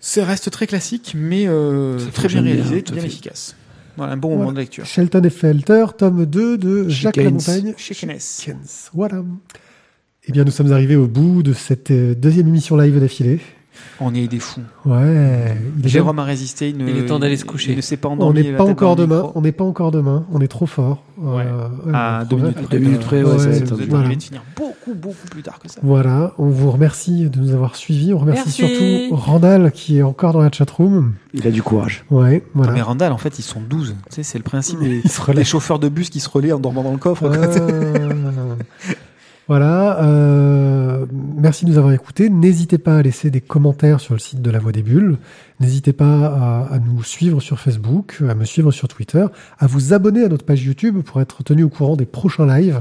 Ça reste très classique, mais euh, très bien réalisé, bien efficace. Voilà, un bon Voilà. moment de lecture. Shelton et Felter, tome 2 de Jacques. Lamontagne. Chez. Keynes. Voilà. Eh bien, nous sommes arrivés au bout de cette euh, deuxième émission live d'affilée. On est des fous. Ouais. Il Jérôme a résisté. Il, ne- Il est temps d'aller se coucher. Il ne s'est pas On endormi. n'est la pas encore demain. On n'est pas encore demain. On est trop fort. Ouais. Euh, À on deux minutes près. Deux minutes près, ouais, Ouais, Vous êtes Voilà. de finir beaucoup, beaucoup plus tard que ça. Voilà, on vous remercie de nous avoir suivis. On remercie Merci. surtout Randall qui est encore dans la chatroom. Il a du courage. Ouais, voilà. Mais Randall, en fait, ils sont 12. Tu sais, c'est le principe <laughs> des, se des chauffeurs de bus qui se relaient en dormant dans le coffre. Ah. <laughs> voilà. euh, merci de nous avoir écoutés. N'hésitez pas à laisser des commentaires sur le site de La Voix des Bulles. N'hésitez pas à, à nous suivre sur Facebook, à me suivre sur Twitter, à vous abonner à notre page YouTube pour être tenu au courant des prochains lives.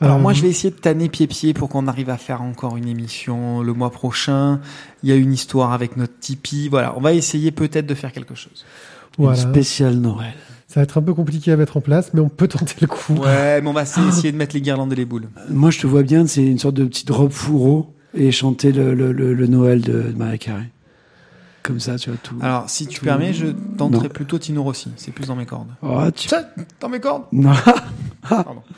Alors Euh, moi, je vais essayer de tanner pied-pied pour qu'on arrive à faire encore une émission le mois prochain. Il y a une histoire avec notre Tipeee. Voilà, on va essayer peut-être de faire quelque chose. voilà. Une spéciale Noël. Ça va être un peu compliqué à mettre en place, mais on peut tenter le coup. Ouais, mais on va essayer essayer de mettre les guirlandes et les boules. Moi, je te vois bien, c'est une sorte de petite robe fourreau et chanter le, le, le, le Noël de, de Maria Carré. Comme ça, tu vois tout. Alors, si tu Tout- permets, je tenterai Non. plutôt Tino Rossi. C'est plus dans mes cordes. Oh, tu... Ça, dans mes cordes Non. Pardon. <laughs>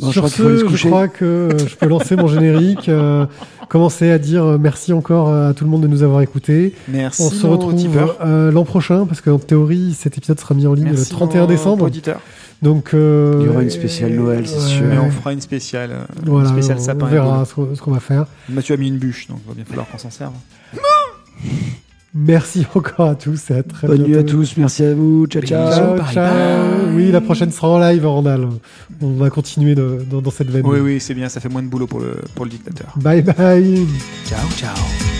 Bon, je Sur crois ce, je crois que euh, je peux lancer mon générique, euh, commencer à dire euh, merci encore à tout le monde de nous avoir écoutés. Merci. On se retrouve euh, l'an prochain, parce qu'en théorie, cet épisode sera mis en ligne Merci le 31 nos décembre. auditeurs. Donc, euh, Il y aura une spéciale Noël, c'est sûr. Mais on fera une spéciale, euh, Voilà, une spéciale on sapin. et verra ce qu'on ce qu'on va faire. Mathieu a mis une bûche, donc il va bien falloir qu'on s'en serve. Merci encore à tous et à très Bonne nuit à tous, merci à vous. Ciao, ciao. Ciao, Bye ciao. bye. Oui, la prochaine sera en live, Randall. On va continuer de- dans, dans cette veine. Oui, oui, c'est bien, ça fait moins de boulot pour le, pour le dictateur. Bye bye. Ciao, ciao.